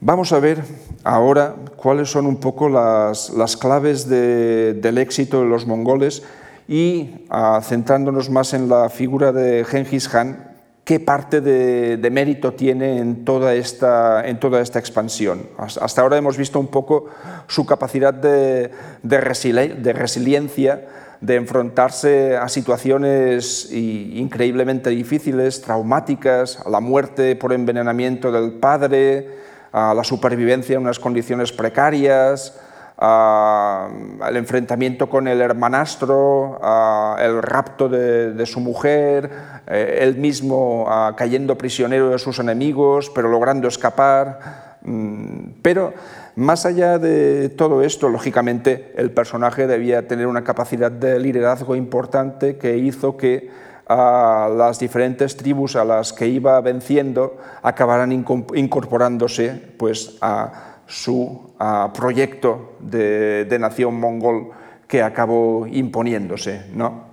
Vamos a ver ahora cuáles son un poco las, las claves de, del éxito de los mongoles y uh, centrándonos más en la figura de Genghis Khan, qué parte de, de, mérito tiene en toda, esta, en toda esta expansión. Hasta ahora hemos visto un poco su capacidad de, de, resili de resiliencia, de enfrentarse a situaciones increíblemente difíciles, traumáticas, a la muerte por envenenamiento del padre, a la supervivencia en unas condiciones precarias, al enfrentamiento con el hermanastro, el rapto de, de su mujer, eh, él mismo cayendo prisionero de sus enemigos, pero logrando escapar. Mm, pero más allá de todo esto, lógicamente, el personaje debía tener una capacidad de liderazgo importante que hizo que las diferentes tribus a las que iba venciendo acabaran incorporándose pues, a su proyecto de, nación mongol que acabó imponiéndose. ¿no?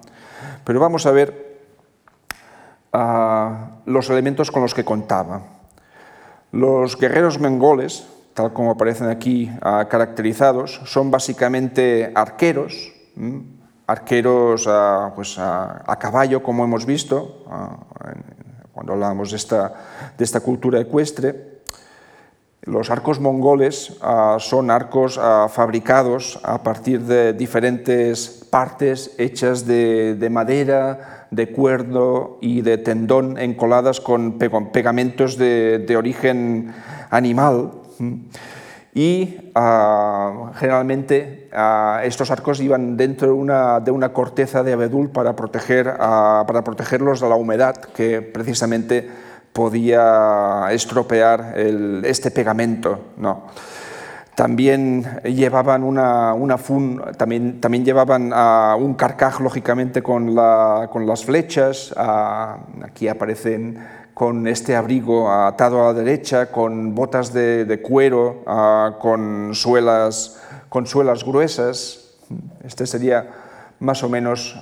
Pero vamos a ver los elementos con los que contaba. Los guerreros mongoles, tal como aparecen aquí caracterizados, son básicamente arqueros, arqueros pues, a, caballo, como hemos visto, cuando hablamos de esta, de esta cultura ecuestre. Los arcos mongoles son arcos fabricados a partir de diferentes partes hechas de, madera, de cuerdo y de tendón encoladas con pegamentos de, origen animal y ah, generalmente ah, estos arcos iban dentro de una, de una corteza de abedul ah, para protegerlos de la humedad que precisamente podía estropear este pegamento. ¿no? También llevaban una, una fun, también, también llevaban un carcaj, lógicamente, con, la, con las flechas. aquí aparecen con este abrigo atado a la derecha, con botas de, cuero, con, suelas, con suelas gruesas. Este sería más o menos,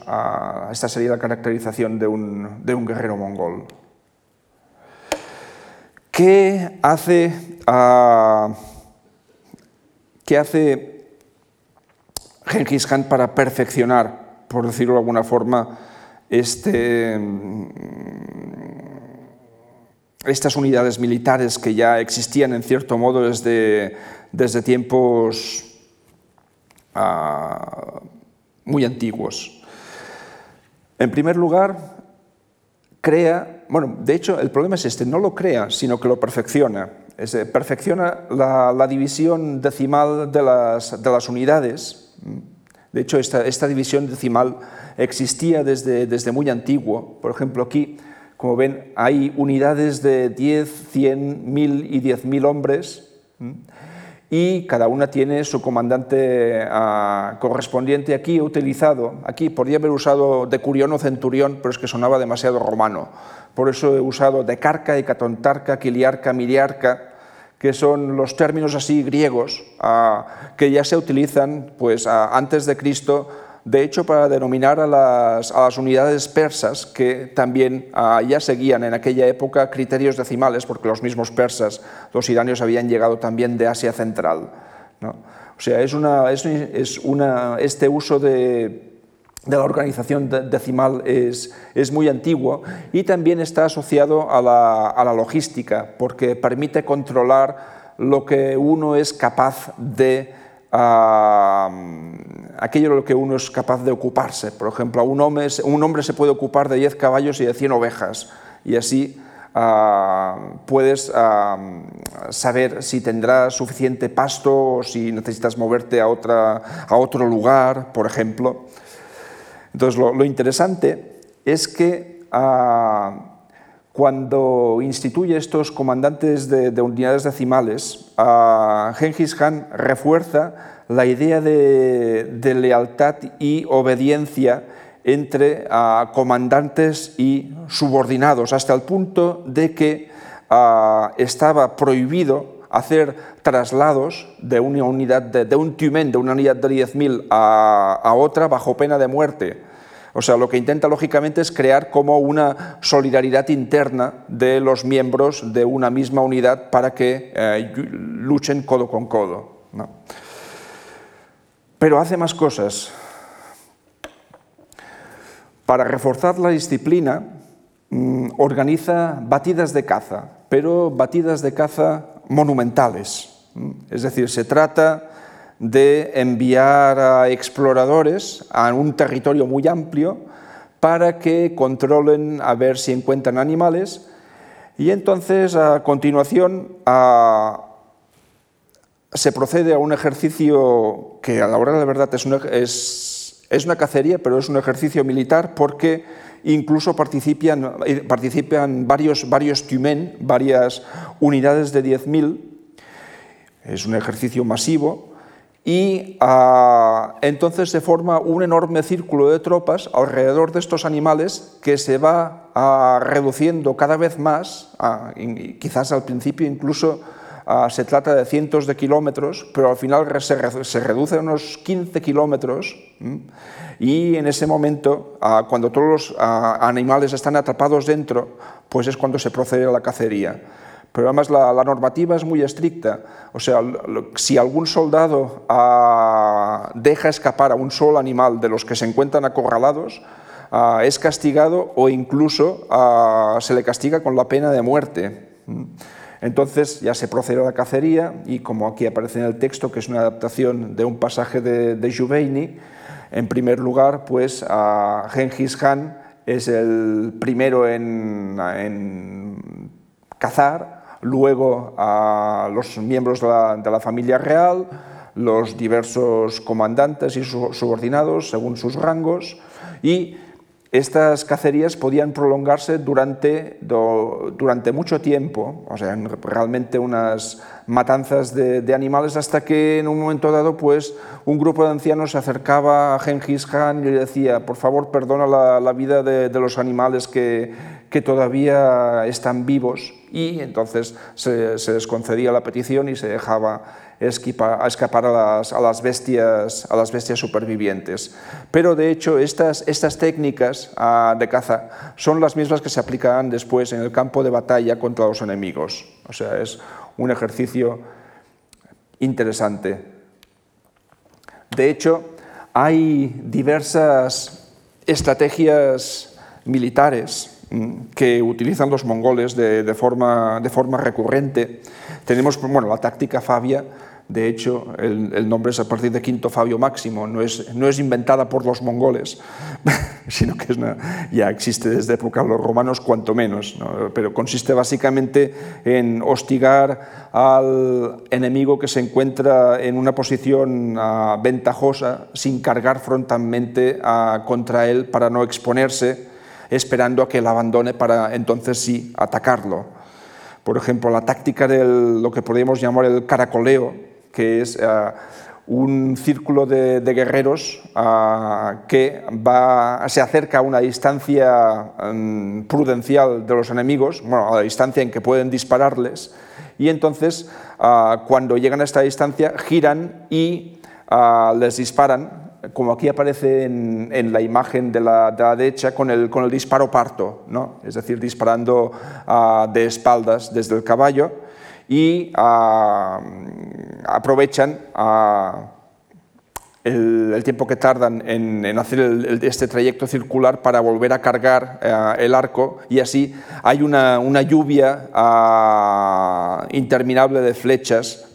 esta sería la caracterización de un, de un guerrero mongol. ¿Qué hace, uh, ¿qué hace Genghis Khan para perfeccionar, por decirlo de alguna forma, este, estas unidades militares que ya existían en cierto modo desde, desde tiempos ah, muy antiguos. En primer lugar, bueno, de hecho el problema es este, no lo crea, sino que lo perfecciona. Es, perfecciona la, división decimal de las, de las, unidades. De hecho, esta, esta división decimal existía desde, desde muy antiguo. Por ejemplo, aquí como ven, hay unidades de 10, 100, 1000 y 10.000 hombres y cada una tiene su comandante ah, correspondiente. Aquí he utilizado, aquí podría haber usado decurión o centurión, pero es que sonaba demasiado romano. Por eso he usado decarca, hecatontarca, quiliarca, miliarca, que son los términos así griegos ah, que ya se utilizan pues, ah, antes de Cristo de hecho para denominar a las, unidades persas que también ah, ya seguían en aquella época criterios decimales, porque los mismos persas, los iranios, habían llegado también de Asia Central. O sea, es, una, es, una, este uso de, la organización decimal es, es, muy antiguo y también está asociado a la, a la logística, porque permite controlar lo que uno es capaz de aquello de lo que uno es capaz de ocuparse. Por ejemplo, un hombre, un hombre se puede ocupar de 10 caballos y de 100 ovejas, y así ah, puedes saber si tendrás suficiente pasto o si necesitas moverte a, otra, a otro lugar, por ejemplo. Entonces, lo, interesante es que ah, cuando instituye estos comandantes de, unidades decimales, Genghis Khan refuerza la idea de, lealtad y obediencia entre comandantes y subordinados, hasta el punto de que estaba prohibido hacer traslados de una unidad de, un tumen, de una unidad de 10.000 a otra bajo pena de muerte o sea, lo que intenta lógicamente es crear como una solidaridad interna de los miembros de una misma unidad para que eh, luchen codo con codo. Pero hace más cosas. Para reforzar la disciplina, mm, organiza batidas de caza, pero batidas de caza monumentales. Es decir, se trata de enviar a exploradores a un territorio muy amplio para que controlen a ver si encuentran animales y entonces a continuación se procede a un ejercicio que a la hora de la verdad es una, es, una cacería, pero es un ejercicio militar porque incluso participan, participan varios, varios tumen, varias unidades de 10.000, es un ejercicio masivo, y ah, entonces se forma un enorme círculo de tropas alrededor de estos animales que se va ah, reduciendo cada vez más, ah, quizás al principio incluso se trata de cientos de kilómetros, pero al final se, se reduce a unos 15 kilómetros y en ese momento, cuando todos los animales están atrapados dentro, pues es cuando se procede a la cacería pero además la, normativa es muy estricta. O sea, si algún soldado ah, deja escapar a un solo animal de los que se encuentran acorralados, ah, es castigado o incluso ah, se le castiga con la pena de muerte. Entonces ya se procede a la cacería y como aquí aparece en el texto, que es una adaptación de un pasaje de, de en primer lugar, pues a Genghis Khan es el primero en, en cazar, luego a los miembros de la, familia real, los diversos comandantes y subordinados según sus rangos y estas cacerías podían prolongarse durante, durante mucho tiempo, o sea, realmente unas matanzas de, animales hasta que en un momento dado pues, un grupo de ancianos se acercaba a Genghis Khan y le decía, por favor, perdona la, vida de, de los animales que, que todavía están vivos y entonces se, les concedía la petición y se dejaba escapar a las, bestias, a las bestias supervivientes. Pero de hecho estas, estas técnicas ah, de caza son las mismas que se aplicarán después en el campo de batalla contra los enemigos. O sea, es un ejercicio interesante. De hecho, hay diversas estrategias militares que utilizan los mongoles de, forma, recurrente. Tenemos bueno, la táctica Fabia, de hecho, el, nombre es a partir de Quinto Fabio Máximo, no es, no es inventada por los mongoles, sino que ya existe desde época los romanos, cuanto menos, pero consiste básicamente en hostigar al enemigo que se encuentra en una posición ah, ventajosa sin cargar frontalmente ah, contra él para no exponerse esperando a que él abandone para entonces sí atacarlo. Por ejemplo, la táctica de lo que podríamos llamar el caracoleo, que es eh, un círculo de, guerreros eh, que va, se acerca a una distancia mm, prudencial de los enemigos, bueno, a la distancia en que pueden dispararles, y entonces eh, cuando llegan a esta distancia giran y les disparan como aquí aparece en, la imagen de la, derecha, con el, con el, disparo parto, ¿no? es decir, disparando ah, de espaldas desde el caballo y ah, aprovechan ah, el, tiempo que tardan en, hacer este trayecto circular para volver a cargar el arco y así hay una, una lluvia interminable de flechas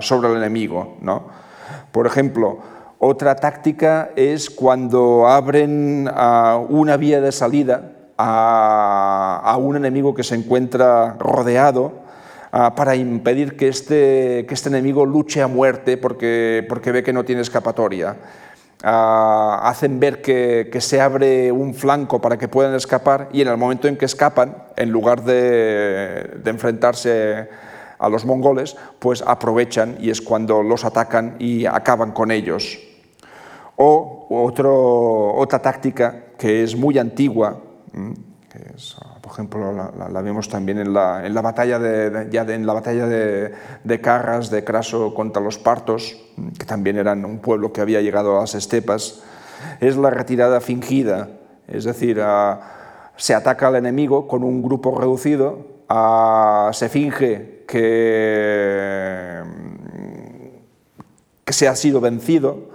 sobre el enemigo. ¿no? Por ejemplo, otra táctica es cuando abren ah, una vía de salida a, un enemigo que se encuentra rodeado ah, para impedir que este, que este enemigo luche a muerte porque, porque ve que no tiene escapatoria. Ah, hacen ver que, se abre un flanco para que puedan escapar y en el momento en que escapan, en lugar de, de enfrentarse a los mongoles, pues aprovechan y es cuando los atacan y acaban con ellos. O otra táctica que es muy antigua, que por ejemplo la, vemos también en la, batalla, de, ya en la batalla de, Carras, de Craso contra los partos, que también eran un pueblo que había llegado a las estepas, es la retirada fingida, es decir, se ataca al enemigo con un grupo reducido, se finge que se ha sido vencido,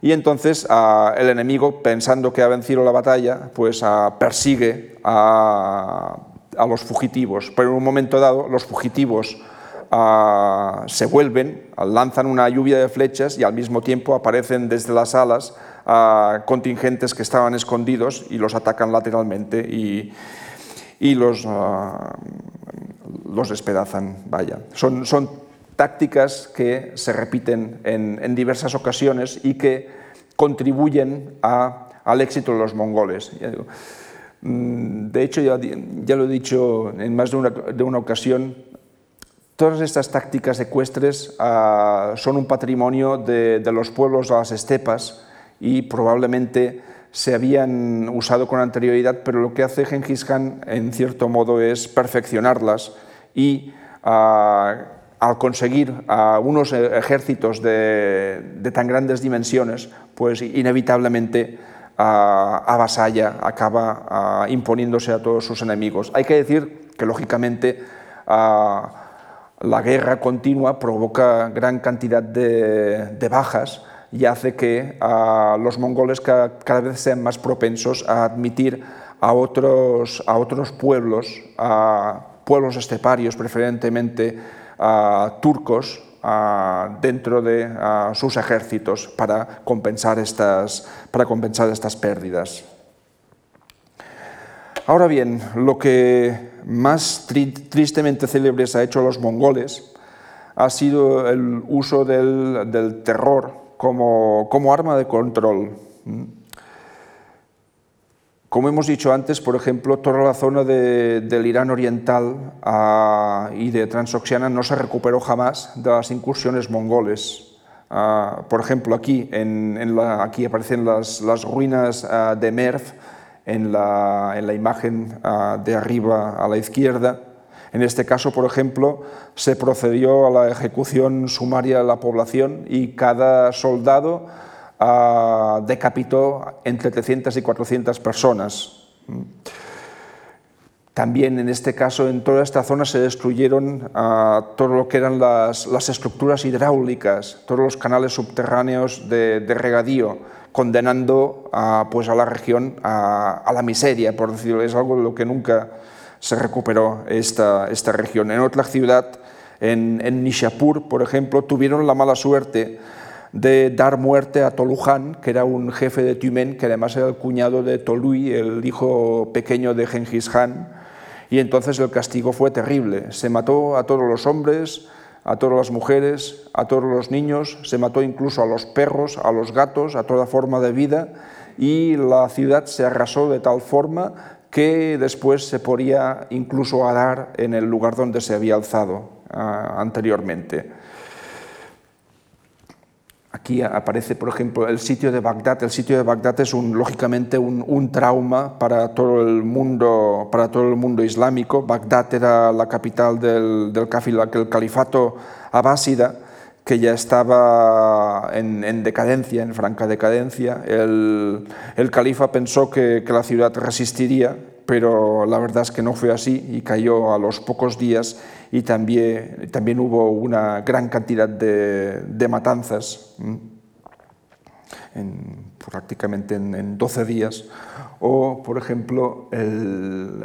y entonces ah, el enemigo, pensando que ha vencido la batalla, pues ah, persigue a, los fugitivos. Pero en un momento dado, los fugitivos ah, se vuelven, lanzan una lluvia de flechas y al mismo tiempo aparecen desde las alas contingentes que estaban escondidos y los atacan lateralmente y, los, los despedazan. Vaya. Son, son tácticas que se repiten en, diversas ocasiones y que contribuyen al éxito de los mongoles. Mm, de hecho, ya, lo he dicho en más de una, ocasión, Todas estas tácticas ecuestres ah, son un patrimonio de, los pueblos de las estepas y probablemente se habían usado con anterioridad, pero lo que hace Genghis Khan en cierto modo es perfeccionarlas y ah, al conseguir unos ejércitos de, tan grandes dimensiones, pues inevitablemente avasalla, acaba imponiéndose a todos sus enemigos. Hay que decir que, lógicamente, la guerra continua provoca gran cantidad de, bajas y hace que los mongoles cada, vez sean más propensos a admitir a otros, a otros pueblos, a pueblos esteparios preferentemente, turcos dentro de sus ejércitos para compensar estas, para compensar estas pérdidas. Ahora bien, lo que más tristemente célebres ha hecho los mongoles ha sido el uso del, terror como, como arma de control. Como hemos dicho antes, por ejemplo, toda la zona del Irán oriental ah, y de Transoxiana no se recuperó jamás de las incursiones mongoles. Ah, por ejemplo, aquí, aquí aparecen las, ruinas ah, de Merv en la, en la imagen de arriba a la izquierda. En este caso, por ejemplo, se procedió a la ejecución sumaria de la población y cada soldado uh, decapitó entre 300 y 400 personas. También en este caso, en toda esta zona se destruyeron uh, todo lo que eran las, las, estructuras hidráulicas, todos los canales subterráneos de, de regadío, condenando uh, pues a la región a, a, la miseria, por decirlo. Es algo de lo que nunca se recuperó esta, esta región. En otra ciudad, en, en Nishapur, por ejemplo, tuvieron la mala suerte de dar muerte a Tolujan, que era un jefe de Tumen, que además era el cuñado de Tolui, el hijo pequeño de Genghis Khan, y entonces el castigo fue terrible. Se mató a todos los hombres, a todas las mujeres, a todos los niños, se mató incluso a los perros, a los gatos, a toda forma de vida, y la ciudad se arrasó de tal forma que después se podía incluso dar en el lugar donde se había alzado ah, anteriormente. Aquí aparece, por ejemplo, el sitio de Bagdad. El sitio de Bagdad es un, lógicamente un, trauma para todo, el mundo, para todo el mundo islámico. Bagdad era la capital del, califato abásida, que ya estaba en, decadencia, en franca decadencia. El, califa pensó que la ciudad resistiría, pero la verdad es que no fue así y cayó a los pocos días y también, también hubo una gran cantidad de, de matanzas, en, prácticamente en, en, 12 días. O, por ejemplo, el,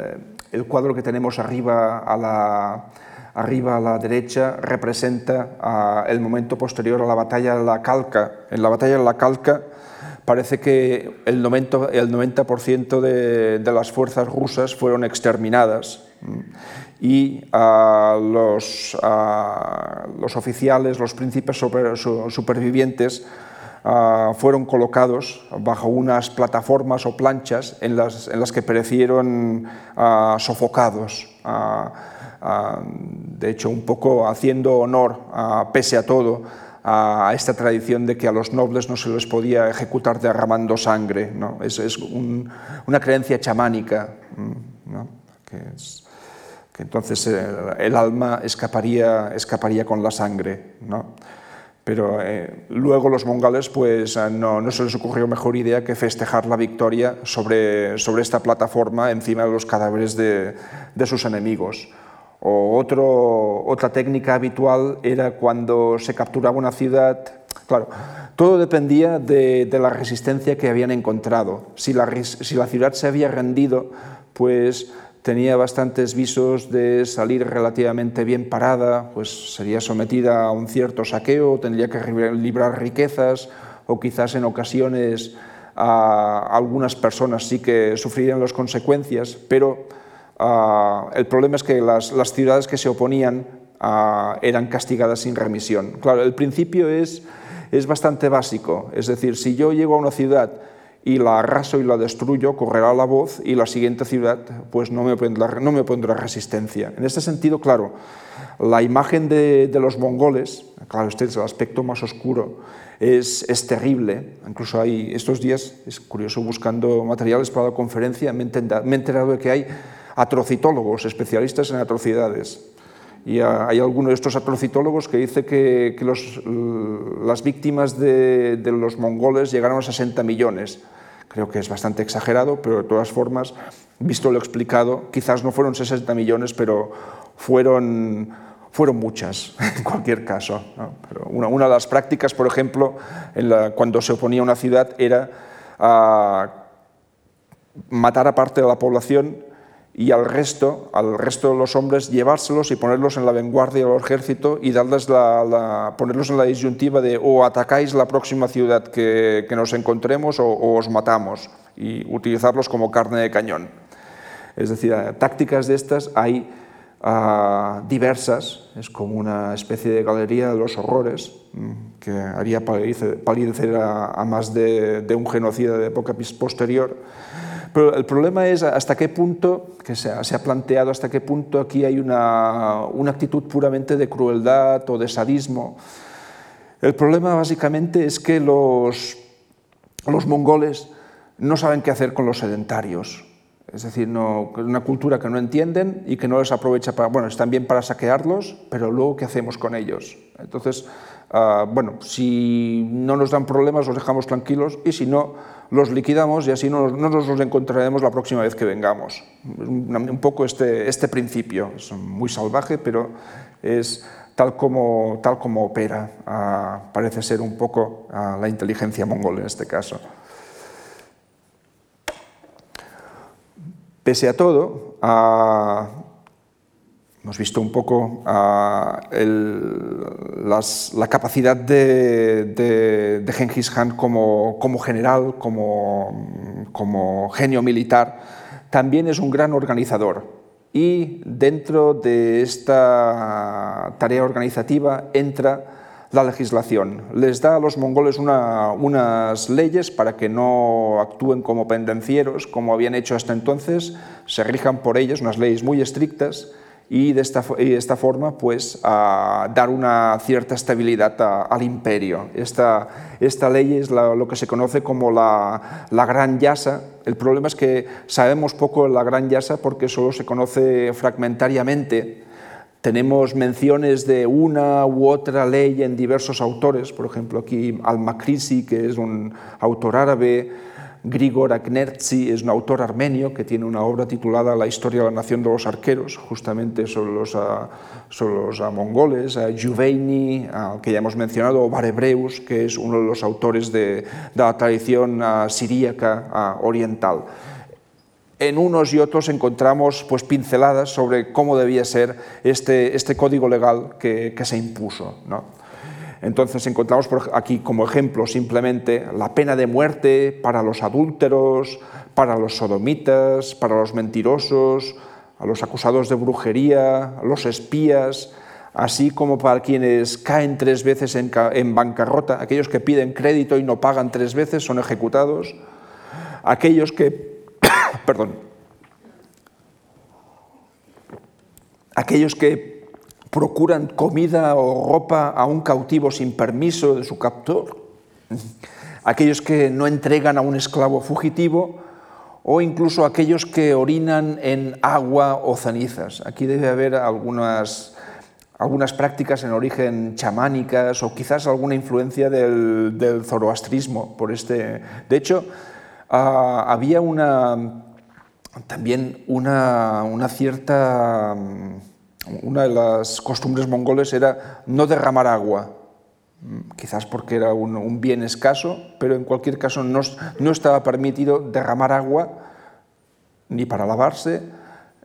el, cuadro que tenemos arriba a la, arriba a la derecha representa el momento posterior a la batalla de la Calca. En la batalla de la Calca, parece que el 90%, el 90 de, las fuerzas rusas fueron exterminadas y uh, los, oficiales, los príncipes super, supervivientes uh, fueron colocados bajo unas plataformas o planchas en las, en las que perecieron sofocados. de hecho, un poco haciendo honor, pese a todo, a esta tradición de que a los nobles no se les podía ejecutar derramando sangre. ¿no? Es, es un, una creencia chamánica, ¿no? que, es, que, entonces el, eh, el alma escaparía, escaparía, con la sangre. ¿no? Pero eh, luego los mongoles pues, eh, no, no, se les ocurrió mejor idea que festejar la victoria sobre, sobre esta plataforma encima de los cadáveres de, de sus enemigos. O otro, otra técnica habitual era cuando se capturaba una ciudad, claro, todo dependía de, la resistencia que habían encontrado. Si la, si la ciudad se había rendido, pues tenía bastantes visos de salir relativamente bien parada, pues sería sometida a un cierto saqueo, tendría que librar riquezas o quizás en ocasiones a algunas personas sí que sufrirían las consecuencias, pero Uh, el problema es que las, las ciudades que se oponían uh, eran castigadas sin remisión. Claro, el principio es, es bastante básico, es decir, si yo llego a una ciudad y la arraso y la destruyo, correrá la voz y la siguiente ciudad pues no me opondrá, no me resistencia. En este sentido, claro, la imagen de, los mongoles, claro, este es el aspecto más oscuro, es, es, terrible. Incluso hay estos días, es curioso, buscando materiales para la conferencia, me he enterado de que hay atrocitólogos, especialistas en atrocidades. Y hay alguno de estos atrocitólogos que dice que, las víctimas de, los mongoles llegaron a 60 millones. Creo que es bastante exagerado, pero de todas formas, visto lo explicado, quizás no fueron 60 millones, pero fueron, fueron muchas, en cualquier caso. Una, de las prácticas, por ejemplo, cuando se oponía a una ciudad era ah, matar a parte de la población y al resto, al resto de los hombres, llevárselos y ponerlos en la vanguardia del ejército y darles la, ponerlos en la disyuntiva de o atacáis la próxima ciudad que, nos encontremos o, os matamos y utilizarlos como carne de cañón. Es decir, tácticas de estas hay ah, diversas, es como una especie de galería de los horrores mm, que haría palidecer a, más de, de un genocida de época posterior pero el problema es hasta qué punto, que se ha, planteado, hasta qué punto aquí hay una, una, actitud puramente de crueldad o de sadismo. El problema básicamente es que los, los mongoles no saben qué hacer con los sedentarios. Es decir, no, una cultura que no entienden y que no les aprovecha para, bueno, están bien para saquearlos, pero luego ¿qué hacemos con ellos? Entonces, uh, bueno, si no nos dan problemas los dejamos tranquilos y si no, los liquidamos y así no, nos los encontraremos la próxima vez que vengamos. Un poco este, este principio, es muy salvaje, pero es tal como, tal como opera, ah, parece ser un poco ah, la inteligencia mongol en este caso. Pese a todo, ah, Hemos visto un poco uh, el, las, la capacidad de, de, de Genghis Khan como, como general, como, como, genio militar. También es un gran organizador. Y dentro de esta tarea organizativa entra la legislación. Les da a los mongoles una, unas leyes para que no actúen como pendencieros, como habían hecho hasta entonces, se rijan por ellas, unas leyes muy estrictas y de esta, esta forma pues a dar una cierta estabilidad al imperio. Esta, esta ley es lo que se conoce como la, la, Gran Yasa. El problema es que sabemos poco de la Gran Yasa porque solo se conoce fragmentariamente. Tenemos menciones de una u otra ley en diversos autores, por ejemplo aquí Al-Makrisi, que es un autor árabe, Grigor Aknertsi es un autor armenio que tiene una obra titulada La historia de la nación de los arqueros, justamente sobre los, uh, sobre los uh, mongoles, uh, Juveini, que ya hemos mencionado, o Barebreus, que es uno de los autores de, de la tradición siríaca oriental. En unos y otros encontramos pues, pinceladas sobre cómo debía ser este, este código legal que, que se impuso. ¿no? Entonces encontramos aquí como ejemplo simplemente la pena de muerte para los adúlteros, para los sodomitas, para los mentirosos, a los acusados de brujería, a los espías, así como para quienes caen tres veces en, bancarrota, aquellos que piden crédito y no pagan tres veces son ejecutados, aquellos que, perdón, aquellos que procuran comida o ropa a un cautivo sin permiso de su captor, aquellos que no entregan a un esclavo fugitivo o incluso aquellos que orinan en agua o cenizas. Aquí debe haber algunas, algunas prácticas en origen chamánicas o quizás alguna influencia del, zoroastrismo. Por este. De hecho, ah, había una, también una, una cierta una de las costumbres mongoles era no derramar agua, quizás porque era un, bien escaso, pero en cualquier caso no, estaba permitido derramar agua ni para lavarse,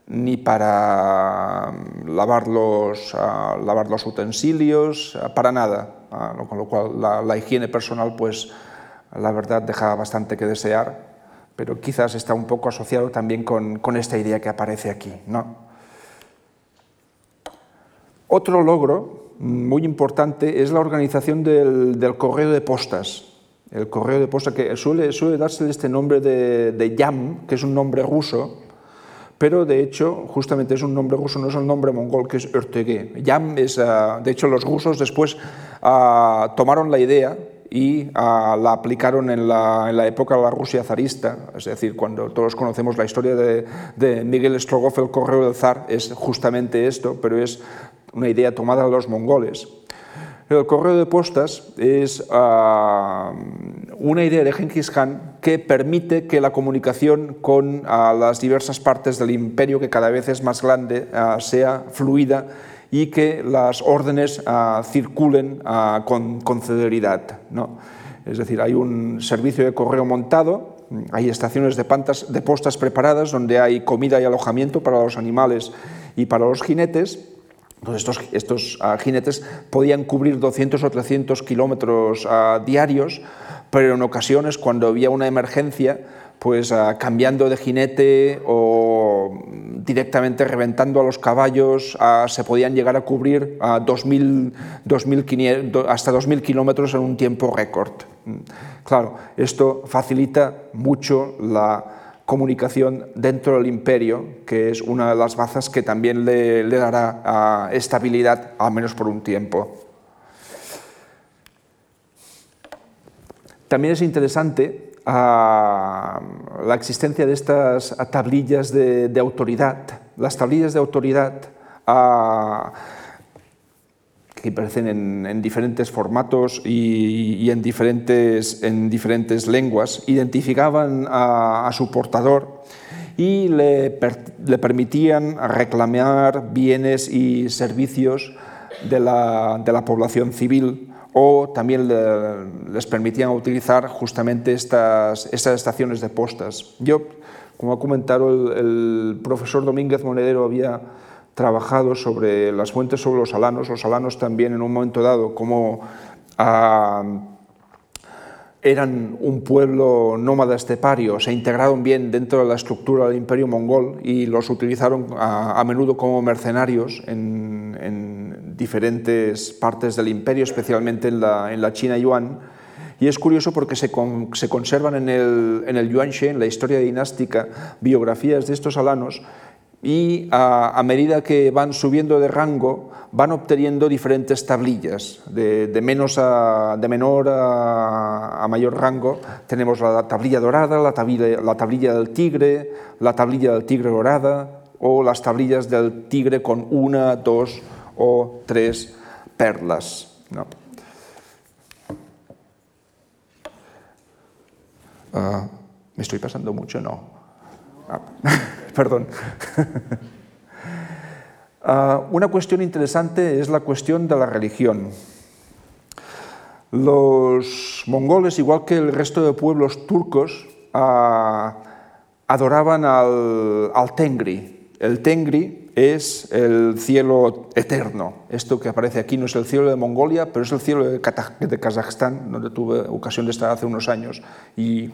ni para mm, lavar los, ah, lavar los utensilios, ah, para nada, ah, con lo cual la, higiene personal, pues la verdad dejaba bastante que desear, pero quizás está un poco asociado también con, con esta idea que aparece aquí. ¿no? Otro logro muy importante es la organización del, correo de postas. el correo de posta, que suele, suele darse este nombre de, de Yam, que es un nombre ruso, pero de hecho justamente es un nombre ruso, no es el nombre mongol que es Örtege. Yam es, uh, de hecho los rusos después uh, tomaron la idea y uh, la aplicaron en la, en la, época de la Rusia zarista, es decir, cuando todos conocemos la historia de, de Miguel Strogoff, el correo del zar, es justamente esto, pero es una idea tomada de los mongoles. El correo de postas es uh, una idea de Genghis Khan que permite que la comunicación con uh, las diversas partes del imperio, que cada vez es más grande, uh, sea fluida y que las órdenes circulen con, con, celeridad. ¿no? Es decir, hay un servicio de correo montado, hay estaciones de, pantas, de postas preparadas donde hay comida y alojamiento para los animales y para los jinetes, entonces estos, estos uh, jinetes podían cubrir 200 o 300 kilómetros uh, diarios, pero en ocasiones cuando había una emergencia, pues uh, cambiando de jinete o directamente reventando a los caballos, se podían llegar a cubrir 2000, 2500, hasta 2.000 kilómetros en un tiempo récord. Claro, esto facilita mucho la comunicación dentro del imperio, que es una de las bazas que también le, dará estabilidad, al menos por un tiempo. También es interesante uh, la existencia de estas tablillas de, autoridad. Las tablillas de autoridad uh, que aparecen en, en diferentes formatos y, y, en, diferentes, en diferentes lenguas, identificaban a, a su portador y le, per, le, permitían reclamar bienes y servicios de la, de la población civil o también le, les permitían utilizar justamente estas, estas estaciones de postas. Yo, como ha comentado el, el profesor Domínguez Monedero, había trabajado sobre las fuentes sobre los alanos, los alanos también en un momento dado como uh, eran un pueblo nómada estepario, se integraron bien dentro de la estructura del imperio mongol y los utilizaron a, menudo como mercenarios en, en, diferentes partes del imperio, especialmente en la, en la China yuan. Y es curioso porque se, se conservan en el, en el Yuan She, en la historia dinástica, biografías de estos alanos y a, a, medida que van subiendo de rango van obteniendo diferentes tablillas, de, de, menos a, de menor a, a, mayor rango tenemos la tablilla dorada, la tablilla, la tablilla del tigre, la tablilla del tigre dorada o las tablillas del tigre con una, dos o tres perlas. ¿no? Uh, ¿Me estoy pasando mucho? No. Ah. Perdón. uh, una cuestión interesante es la cuestión de la religión. Los mongoles, igual que el resto de pueblos turcos, uh, adoraban al, al, Tengri. El Tengri es el cielo eterno. Esto que aparece aquí no es el cielo de Mongolia, pero es el cielo de, de Kazajstán, donde tuve ocasión de estar hace unos años. Y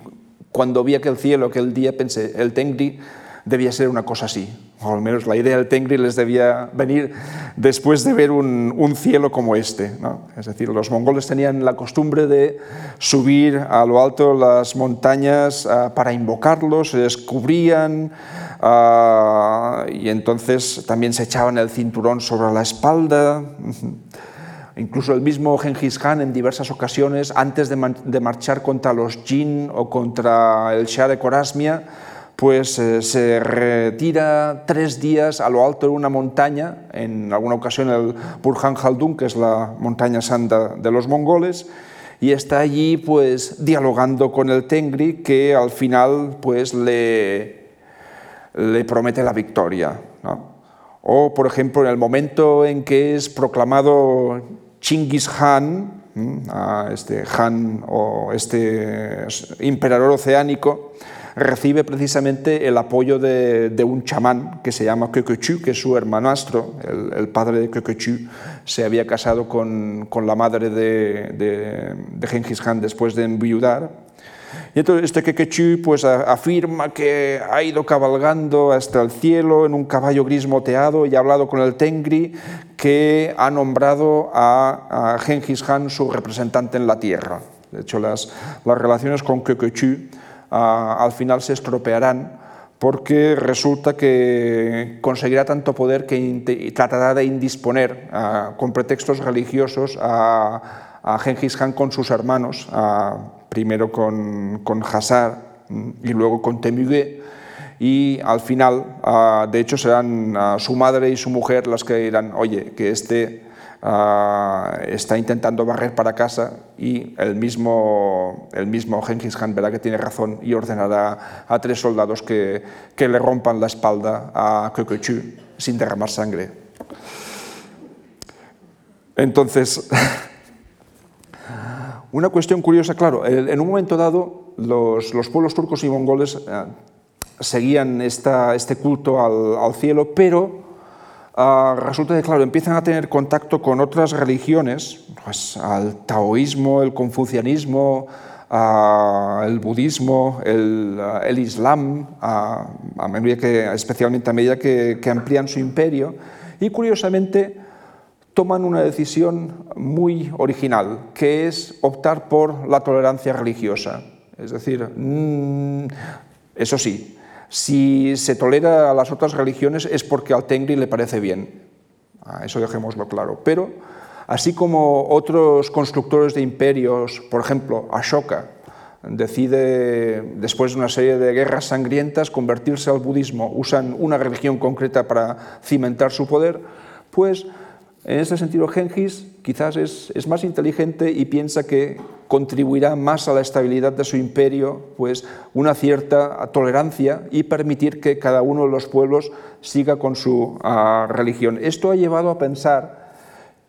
cuando vi aquel cielo aquel día pensé, el Tengri debía ser una cosa así, o al menos la idea del Tengri les debía venir después de ver un, cielo como este. ¿no? Es decir, los mongoles tenían la costumbre de subir a lo alto las montañas uh, para invocarlos, se descubrían uh, y entonces también se echaban el cinturón sobre la espalda. Incluso el mismo Genghis Khan en diversas ocasiones, antes de, de marchar contra los Jin o contra el Shah de Corasmia, pues eh, se retira tres días a lo alto de una montaña, en alguna ocasión el Burhan Khaldun, que es la montaña santa de los mongoles, y está allí pues dialogando con el Tengri, que al final pues le, le promete la victoria. O, por ejemplo, en el momento en que es proclamado Chinggis Khan, este Han o este emperador oceánico, recibe precisamente el apoyo de, un chamán que se llama Kököchü, que es su hermanastro, el, el padre de Kököchü, se había casado con, con la madre de, de, de Genghis Khan después de enviudar. Y entonces este Kököchü pues, afirma que ha ido cabalgando hasta el cielo en un caballo gris moteado y ha hablado con el Tengri que ha nombrado a, a Genghis Khan su representante en la tierra. De hecho, las, las relaciones con Kököchü al final se estropearán porque resulta que conseguirá tanto poder que tratará de indisponer con pretextos religiosos a, a Khan con sus hermanos, primero con, con Hasar mm, y luego con Temüge, y al final, de hecho, serán su madre y su mujer las que dirán, oye, que este ah, está intentando barrer para casa y el mismo, el mismo Genghis Khan verá que tiene razón y ordenará a tres soldados que, que le rompan la espalda a Kököchü sin derramar sangre. Entonces, una cuestión curiosa, claro, en un momento dado los, los pueblos turcos y mongoles seguían este culto al, cielo, pero ah, resulta que, claro, empiezan a tener contacto con otras religiones, pues, al taoísmo, el confucianismo, ah, el budismo, el, ah, islam, a, medida que, especialmente a medida que, que amplían su imperio, y curiosamente toman una decisión muy original, que es optar por la tolerancia religiosa. Es decir, mm, eso sí, si se tolera a las otras religiones es porque al Tengri le parece bien. eso dejémoslo claro. Pero, así como otros constructores de imperios, por ejemplo, Ashoka, decide, después de una serie de guerras sangrientas, convertirse al budismo, usan una religión concreta para cimentar su poder, pues en ese sentido, Genghis quizás es, más inteligente y piensa que contribuirá más a la estabilidad de su imperio, pues una cierta tolerancia y permitir que cada uno de los pueblos siga con su ah, religión. Esto ha llevado a pensar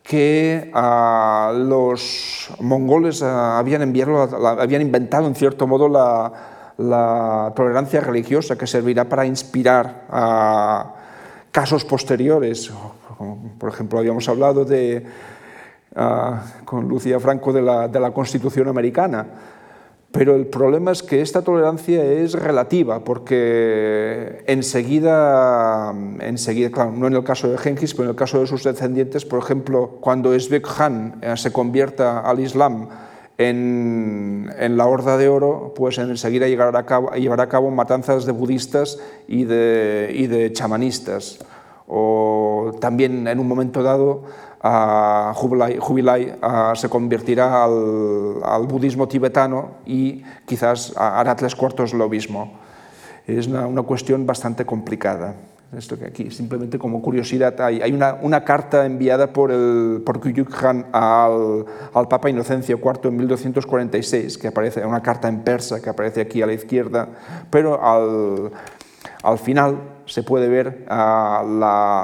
que ah, los mongoles ah, habían, habían, inventado en cierto modo la, la, tolerancia religiosa que servirá para inspirar a casos posteriores por ejemplo, habíamos hablado de, ah, con Lucía Franco de la, de la Constitución americana, pero el problema es que esta tolerancia es relativa, porque enseguida, enseguida claro, no en el caso de Genghis, pero en el caso de sus descendientes, por ejemplo, cuando Esbek Khan eh, se convierta al Islam en, en, la Horda de Oro, pues enseguida llevará a cabo, a cabo matanzas de budistas y de, y de chamanistas. O también en un momento dado Jubilai, se convertirá al, budismo tibetano y quizás hará tres cuartos lo mismo. Es una, cuestión bastante complicada. Esto que aquí, simplemente como curiosidad, hay, hay una, una, carta enviada por, el, por Khan al, al, Papa Inocencio IV en 1246, que aparece, una carta en persa que aparece aquí a la izquierda, pero al, al final se puede ver ah,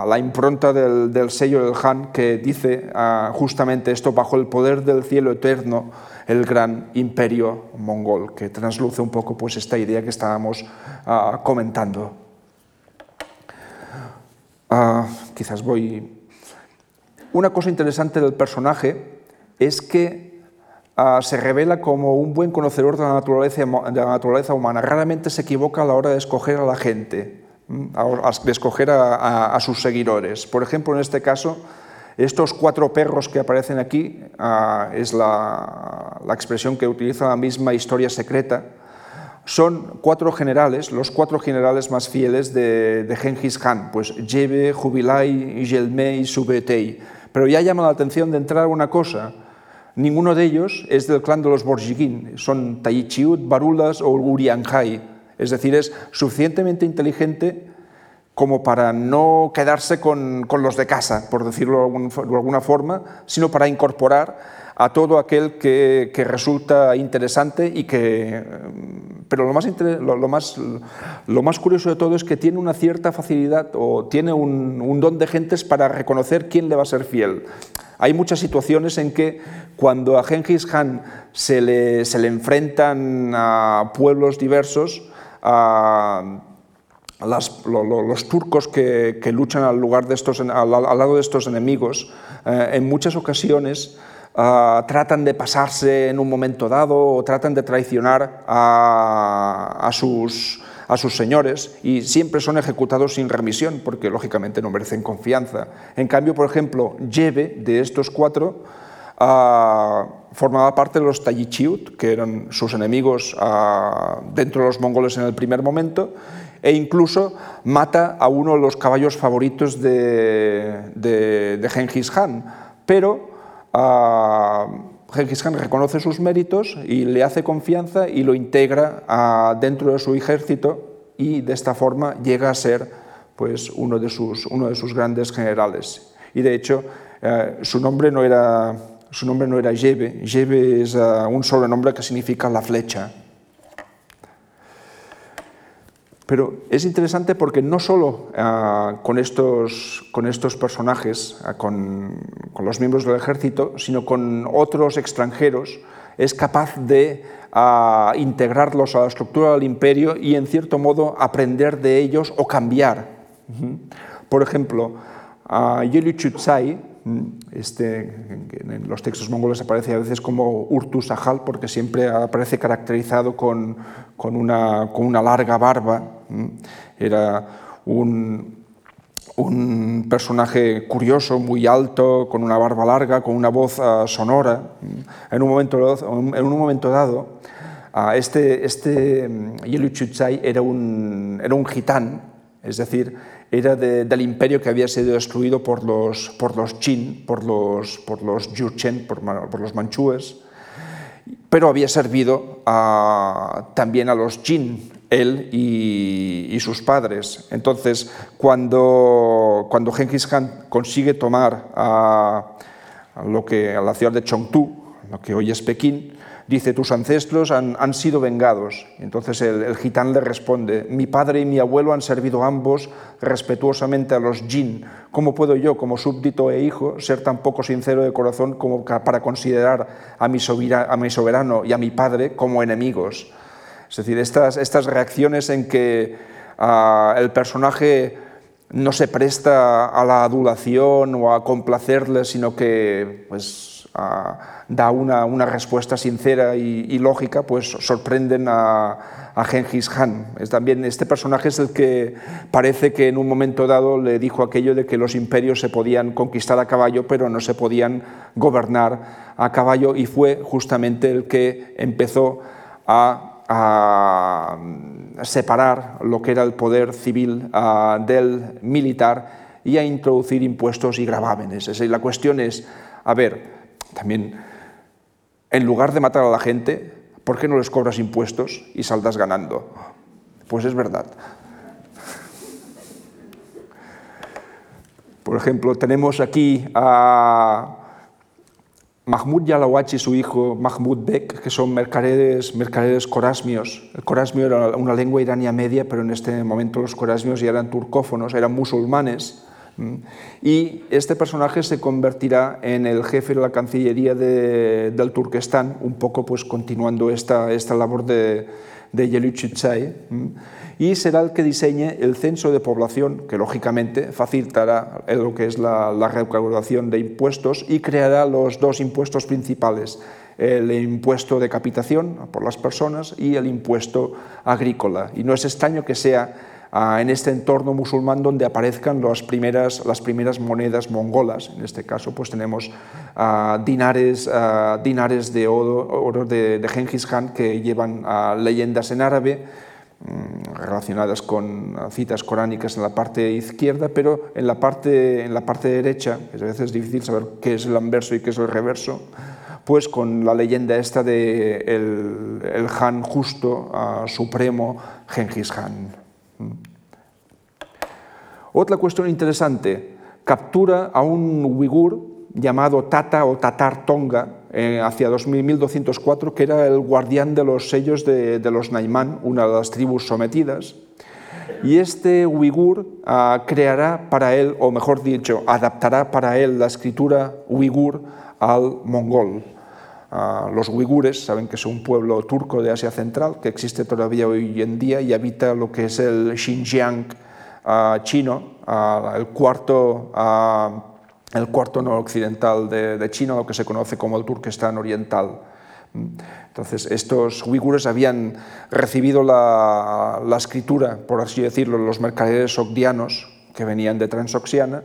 la, impronta del, sello del Han que dice ah, justamente esto bajo el poder del cielo eterno, el gran imperio mongol, que transluce un poco pues, esta idea que estábamos ah, comentando. quizás voy... Una cosa interesante del personaje es que se revela como un buen conocedor de la, naturaleza, humana. Raramente se equivoca a la hora de escoger a la gente de escoger a, sus seguidores. Por ejemplo, en este caso, estos cuatro perros que aparecen aquí ah, es la, expresión que utiliza la misma historia secreta. Son cuatro generales, los cuatro generales más fieles de, de Genghis Khan, pues Jebe, Jubilai, Jelme y Subetei. Pero ya llama la atención de entrar una cosa. Ninguno de ellos es del clan de los Borjigin, son Taichiut, Barulas o Urianjai. Es decir, es suficientemente inteligente como para no quedarse con, los de casa, por decirlo de alguna forma, sino para incorporar a todo aquel que, resulta interesante y que... Pero lo más, lo, lo más curioso de todo es que tiene una cierta facilidad o tiene un, don de gentes para reconocer quién le va a ser fiel. Hay muchas situaciones en que cuando a Genghis Khan se le, se le enfrentan a pueblos diversos, los turcos que, luchan al, lugar de estos, al, lado de estos enemigos, eh, en muchas ocasiones ah, tratan de pasarse en un momento dado o tratan de traicionar a, sus, a sus señores y siempre son ejecutados sin remisión porque lógicamente no merecen confianza. En cambio, por ejemplo, Jebe, de estos cuatro, formaba parte de los Tayichiut, que eran sus enemigos dentro de los mongoles en el primer momento, e incluso mata a uno de los caballos favoritos de, de, de Genghis Khan, pero Genghis Khan reconoce sus méritos y le hace confianza y lo integra dentro de su ejército y de esta forma llega a ser pues, uno, de sus, uno de sus grandes generales. Y de hecho, eh, su nombre no era, su nombre no era Jebe, Jebe es uh, un sobrenombre que significa la flecha. Pero es interesante porque no solo uh, con, estos, con, estos, personajes, uh, con, con, los miembros del ejército, sino con otros extranjeros, es capaz de integrarlos a la estructura del imperio y en cierto modo aprender de ellos o cambiar. Por ejemplo, Yeli Chutsai, este, en los textos mongoles aparece a veces como Urtus Ahal porque siempre aparece caracterizado con, con, una, con una, larga barba. Era un, un, personaje curioso, muy alto, con una barba larga, con una voz uh, sonora. En un momento, en un momento dado, este, este Yelu Chutsai era un, era un gitán, es decir, era de, del imperio que había sido destruido por los, por los Qin, por los, por los por, los manchúes, pero había servido también a los Jin, él y, y, sus padres. Entonces, cuando, cuando Genghis Khan consigue tomar a, a lo que, a la ciudad de Chongtu, lo que hoy es Pekín, dice, tus ancestros han, han sido vengados. Entonces el, el, gitán le responde, mi padre y mi abuelo han servido ambos respetuosamente a los jin. ¿Cómo puedo yo, como súbdito e hijo, ser tan poco sincero de corazón como para considerar a mi, soberano y a mi padre como enemigos? Es decir, estas, estas reacciones en que uh, el personaje no se presta a la adulación o a complacerle, sino que pues, da una, una respuesta sincera y, lógica, pues sorprenden a, a Genghis Khan. Es también, este personaje es el que parece que en un momento dado le dijo aquello de que los imperios se podían conquistar a caballo, pero no se podían gobernar a caballo, y fue justamente el que empezó a a separar lo que era el poder civil uh, del militar y a introducir impuestos y gravámenes. Es la cuestión es, a ver, también en lugar de matar a la gente, ¿por qué no les cobras impuestos y saldas ganando? Pues es verdad. Por ejemplo, tenemos aquí a Mahmud Yalawach y su hijo Mahmud Bek, que son mercaderes, mercaderes corasmios. El corasmio era una lengua irania media, pero en este momento los corasmios ya eran turcófonos, eran musulmanes y este personaje se convertirá en el jefe de la Cancillería de, del Turquestán, un poco pues continuando esta, esta labor de, de Yeluchichai, y será el que diseñe el censo de población, que lógicamente facilitará lo que es la, la recaudación de impuestos y creará los dos impuestos principales, el impuesto de capitación por las personas y el impuesto agrícola. Y no es extraño que sea en este entorno musulmán donde aparezcan las primeras, las primeras monedas mongolas. En este caso pues tenemos dinares, dinares de oro, oro de, de Genghis Khan que llevan leyendas en árabe, mm, relacionadas con citas coránicas en la parte izquierda, pero en la parte, en la parte derecha, que a veces es difícil saber qué es el anverso y qué es el reverso, pues con la leyenda esta de el, el Han justo, uh, supremo, Genghis Khan. Otra cuestión interesante, captura a un uigur llamado Tata o Tatar Tonga eh, hacia 1204, que era el guardián de los sellos de, los Naimán, una de las tribus sometidas. Y este uigur uh, creará para él, o mejor dicho, adaptará para él la escritura uigur al mongol. Los uigures saben que es un pueblo turco de Asia Central que existe todavía hoy en día y habita lo que es el Xinjiang uh, chino, uh, el, cuarto, el cuarto noroccidental de, de China, lo que se conoce como el Turquestán oriental. Entonces, estos uigures habían recibido la, la escritura, por así decirlo, los mercaderes sogdianos que venían de Transoxiana,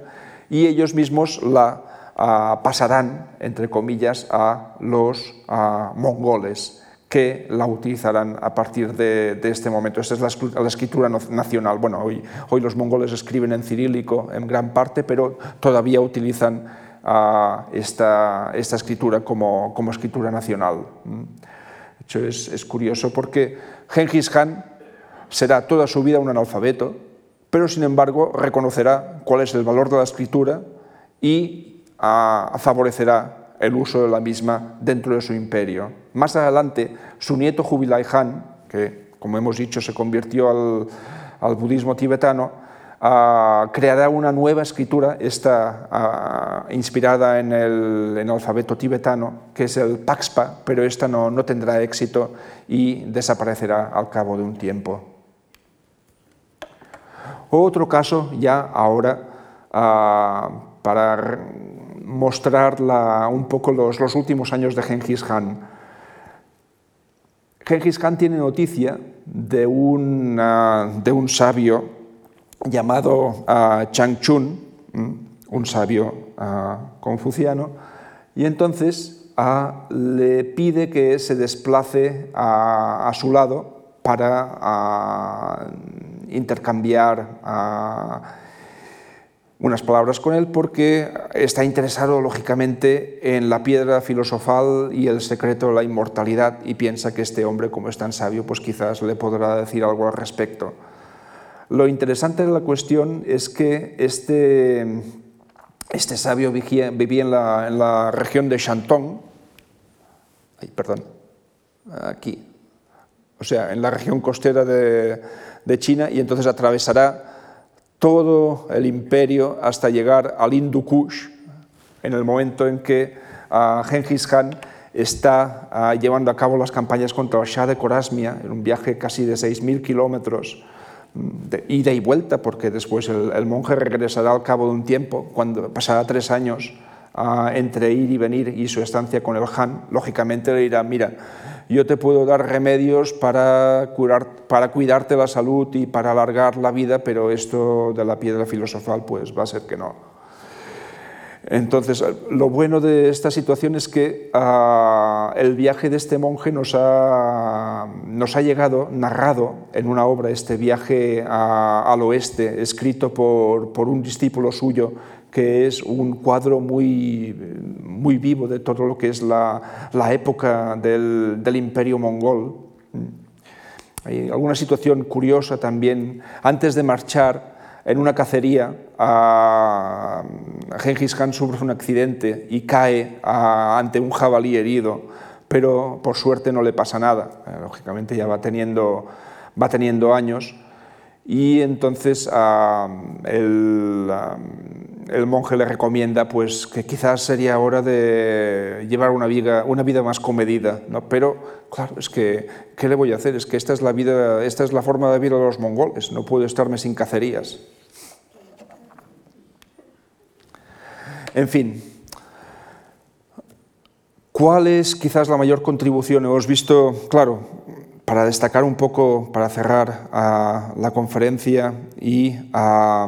y ellos mismos la pasarán, entre comillas, a los mongoles que la utilizarán a partir de, este momento. Esta es la, escritura nacional. Bueno, hoy, los mongoles escriben en cirílico en gran parte, pero todavía utilizan esta, escritura como, escritura nacional. De hecho, es, es curioso porque Genghis Khan será toda su vida un analfabeto, pero sin embargo reconocerá cuál es el valor de la escritura y favorecerá el uso de la misma dentro de su imperio. Más adelante, su nieto Jubilai Khan, que como hemos dicho se convirtió al, budismo tibetano, creará una nueva escritura, esta inspirada en el, alfabeto tibetano, que es el Paxpa, pero esta no, no tendrá éxito y desaparecerá al cabo de un tiempo. Otro caso ya ahora ah, para mostrar un poco los, últimos años de Genghis Khan. Genghis Khan tiene noticia de un, de un sabio llamado uh, Chang Chun, un sabio confuciano, y entonces le pide que se desplace a, su lado para intercambiar unas palabras con él porque está interesado lógicamente en la piedra filosofal y el secreto de la inmortalidad y piensa que este hombre, como es tan sabio, pues quizás le podrá decir algo al respecto. Lo interesante de la cuestión es que este, este sabio vivía, en, la, región de Shantung, ay, perdón, aquí, o sea, en la región costera de, de China y entonces atravesará todo el imperio hasta llegar al Hindu Kush, en el momento en que uh, Genghis Khan está ah, llevando a cabo las campañas contra el Shah de Corasmia, en un viaje casi de 6.000 kilómetros mm, de ida y vuelta, porque después el, monje regresará al cabo de un tiempo, cuando pasará tres años ah, entre ir y venir y su estancia con el Han, lógicamente le dirá, mira, yo te puedo dar remedios para, curar, para cuidarte la salud y para alargar la vida, pero esto de la piedra filosofal pues va a ser que no. Entonces, lo bueno de esta situación es que ah, el viaje de este monje nos ha, nos ha, llegado narrado en una obra, este viaje al oeste, escrito por, por un discípulo suyo que es un cuadro muy, muy vivo de todo lo que es la, la época del, del, imperio mongol. Hay alguna situación curiosa también. Antes de marchar, en una cacería, a Genghis Khan sufre un accidente y cae ante un jabalí herido, pero por suerte no le pasa nada. Lógicamente ya va teniendo, va teniendo años y entonces el, el monje le recomienda pues, que quizás sería hora de llevar una vida, más comedida, ¿no? pero claro, es que, ¿qué le voy a hacer? Es que esta es la, vida, esta es la forma de vida de los mongoles, no puedo estarme sin cacerías. En fin, ¿cuál es quizás la mayor contribución? Hemos visto, claro, para destacar un poco, para cerrar la conferencia y a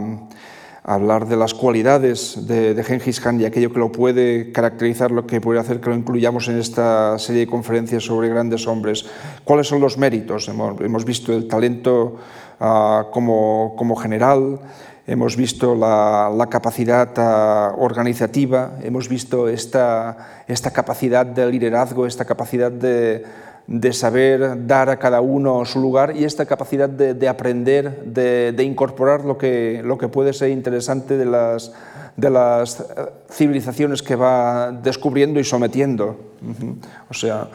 hablar de las cualidades de, Genghis Khan y aquello que lo puede caracterizar, lo que puede hacer que lo incluyamos en esta serie de conferencias sobre grandes hombres. ¿Cuáles son los méritos? Hemos, visto el talento ah, como, como, general, hemos visto la, la capacidad ah, organizativa, hemos visto esta, esta capacidad de liderazgo, esta capacidad de de saber dar a cada uno su lugar y esta capacidad de, aprender, de, incorporar lo que, lo que puede ser interesante de las, de las eh, civilizaciones que va descubriendo y sometiendo. O sea,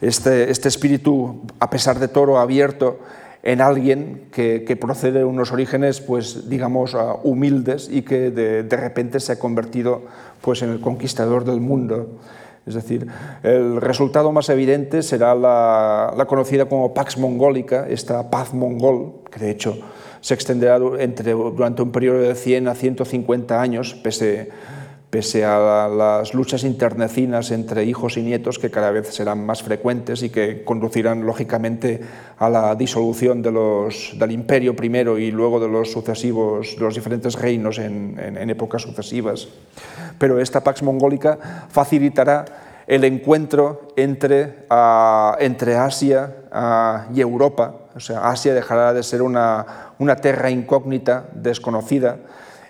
este, este espíritu, a pesar de todo, abierto en alguien que, que, procede de unos orígenes, pues digamos, ah, humildes y que de, de repente se ha convertido pues, en el conquistador del mundo. Es decir, el resultado más evidente será la, conocida como Pax Mongólica, esta paz mongol, que de hecho se extenderá entre, durante un periodo de 100 a 150 años, pese, pese a las luchas internecinas entre hijos y nietos que cada vez serán más frecuentes y que conducirán lógicamente a la disolución del imperio primero y luego de los sucesivos, los diferentes reinos en, épocas sucesivas. Pero esta Pax Mongólica facilitará el encuentro entre, Asia y Europa. O sea, Asia dejará de ser una, una incógnita, desconocida,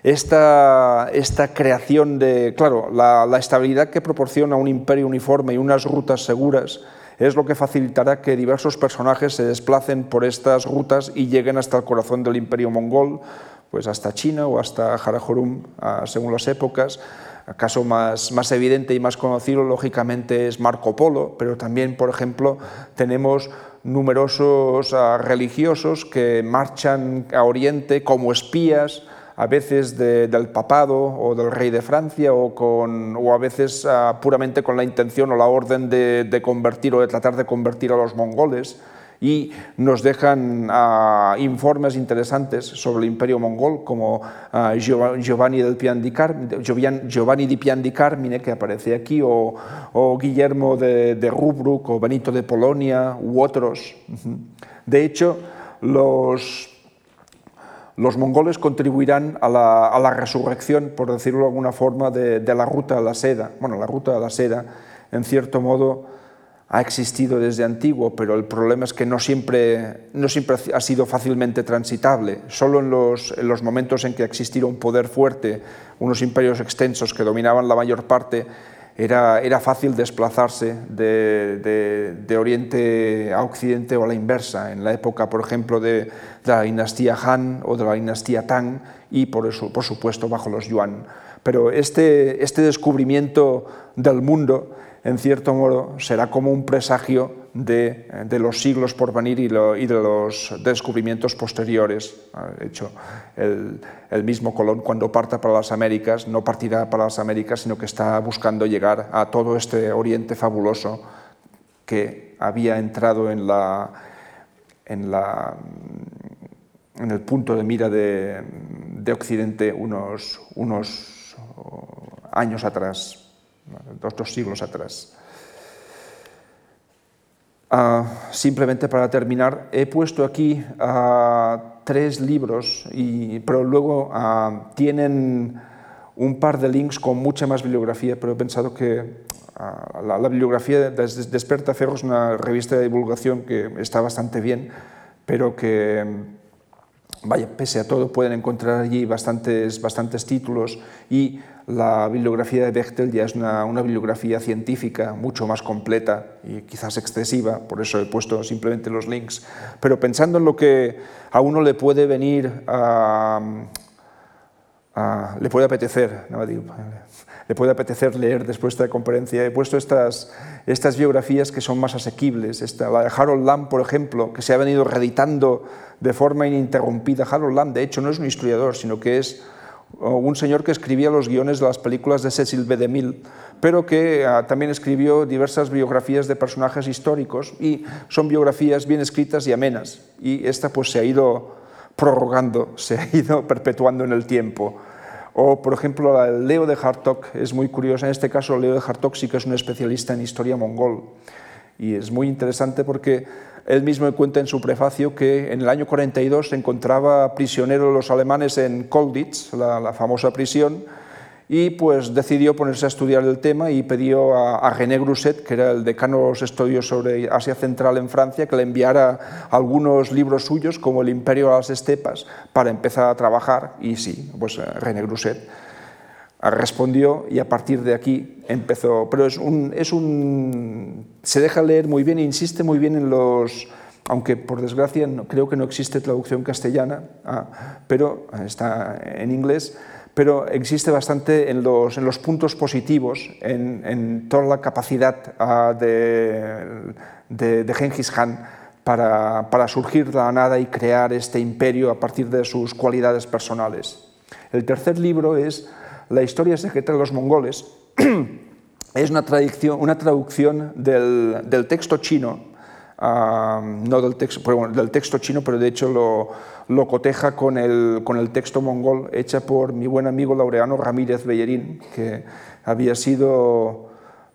esta, esta creación de, claro, la, estabilidad que proporciona un imperio uniforme y unas rutas seguras es lo que facilitará que diversos personajes se desplacen por estas rutas y lleguen hasta el corazón del imperio mongol, pues hasta China o hasta Jarajorum, según las épocas. El caso más, más evidente y más conocido, lógicamente, es Marco Polo, pero también, por ejemplo, tenemos numerosos uh, religiosos que marchan a Oriente como espías, a veces de, del papado o del rey de Francia o, con, o a veces uh, puramente con la intención o la orden de, convertir o de tratar de convertir a los mongoles y nos dejan uh, informes interesantes sobre el imperio mongol como uh, Giovanni, di Pian di Carmine que aparece aquí o, o Guillermo de, de Rubruck o Benito de Polonia u otros. De hecho, los los mongoles contribuirán a la, resurrección, por decirlo de alguna forma, de, la ruta a la seda. Bueno, la ruta a la seda, en cierto modo, ha existido desde antiguo, pero el problema es que no siempre, no siempre ha sido fácilmente transitable. Solo en los, en los momentos en que existiera un poder fuerte, unos imperios extensos que dominaban la mayor parte, era, era fácil desplazarse de, de, Oriente a Occidente o a la inversa, en la época, por ejemplo, de, de la dinastía Han o de la dinastía Tang y, por, eso, por supuesto, bajo los Yuan. Pero este, este descubrimiento del mundo, en cierto modo, será como un presagio de, de los siglos por venir y, de los descubrimientos posteriores. De hecho, el, mismo Colón, cuando parta para las Américas, no partirá para las Américas, sino que está buscando llegar a todo este oriente fabuloso que había entrado en, el punto de mira de, de Occidente unos años atrás dos, dos siglos atrás. Uh, simplemente para terminar, he puesto aquí uh, tres libros, y, pero luego uh, tienen un par de links con mucha más bibliografía, pero he pensado que la, la, bibliografía de Desperta Ferro es una revista de divulgación que está bastante bien, pero que, pese a todo, pueden encontrar allí bastantes, bastantes títulos y la bibliografía de Bechtel ya es una, una, bibliografía científica mucho más completa y quizás excesiva, por eso he puesto simplemente los links, pero pensando en lo que a uno le puede venir le puede apetecer, no, le puede apetecer leer después de esta conferencia. He puesto estas, estas biografías que son más asequibles. Esta, la de Harold Lamb, por ejemplo, que se ha venido reeditando de forma ininterrumpida. Harold Lamb, de hecho, no es un historiador, sino que es un señor que escribía los guiones de las películas de Cecil B. DeMille, pero que uh, también escribió diversas biografías de personajes históricos y son biografías bien escritas y amenas. Y esta pues se ha ido prorrogando, se ha ido perpetuando en el tiempo. O, por ejemplo, Leo de Hartog es muy curiosa. En este caso, Leo de Hartog sí que es un especialista en historia mongol. Y es muy interesante porque él mismo cuenta en su prefacio que en el año 42 se encontraba prisionero de los alemanes en Kolditz, la, famosa prisión, y pues decidió ponerse a estudiar el tema y pidió a, a René Grousset, que era el decano de los estudios sobre Asia Central en Francia, que le enviara algunos libros suyos, como El Imperio a las Estepas, para empezar a trabajar. Y sí, pues René Grousset respondió y a partir de aquí empezó. Pero es un, es un, se deja leer muy bien insiste muy bien en los, aunque por desgracia no, creo que no existe traducción castellana, ah, pero está en inglés, pero existe bastante en los, en los puntos positivos, en, en toda la capacidad ah, de, de, de Genghis Khan para, para surgir de la nada y crear este imperio a partir de sus cualidades personales. El tercer libro es la historia secreta de los mongoles es una, una traducción del, del, texto chino, uh, no del texto, bueno, del texto chino, pero de hecho lo, lo coteja con el, con el texto mongol hecha por mi buen amigo Laureano Ramírez Bellerín, que había sido,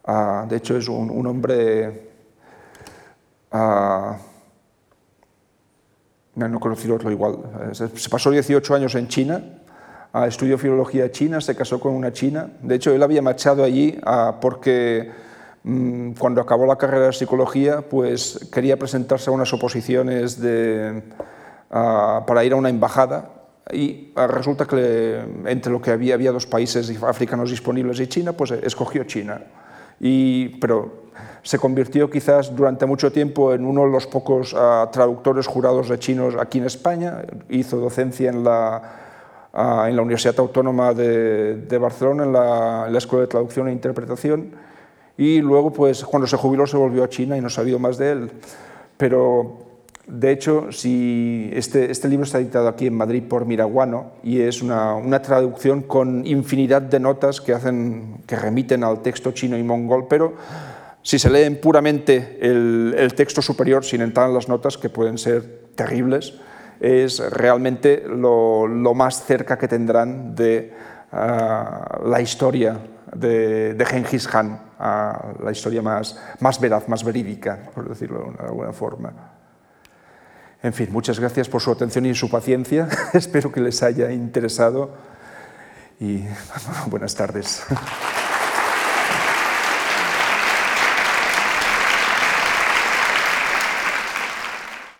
ah, de hecho es un, hombre, uh, no conocí otro igual, se pasó 18 años en China, uh, estudió filología china, se casó con una china, de hecho él había marchado allí porque mm, cuando acabó la carrera de psicología, pues quería presentarse a unas oposiciones de para ir a una embajada y resulta que entre lo que había había dos países africanos disponibles y China, pues escogió China. Y, pero se convirtió quizás durante mucho tiempo en uno de los pocos traductores jurados de chinos aquí en España. Hizo docencia en la, en la Universidad Autónoma de, Barcelona, en la, en la, Escuela de Traducción e Interpretación. Y luego, pues, cuando se jubiló, se volvió a China y no ha sabido más de él. Pero de hecho, si este, este, libro está editado aquí en Madrid por Miraguano y es una, traducción con infinidad de notas que, hacen, que remiten al texto chino y mongol, pero si se leen puramente el, texto superior sin entrar en las notas, que pueden ser terribles, es realmente lo, más cerca que tendrán de ah, la historia de, de Genghis Khan, la historia más, más veraz, más verídica, por decirlo de alguna forma. En fin, muchas gracias por su atención y su paciencia. Espero que les haya interesado y buenas tardes.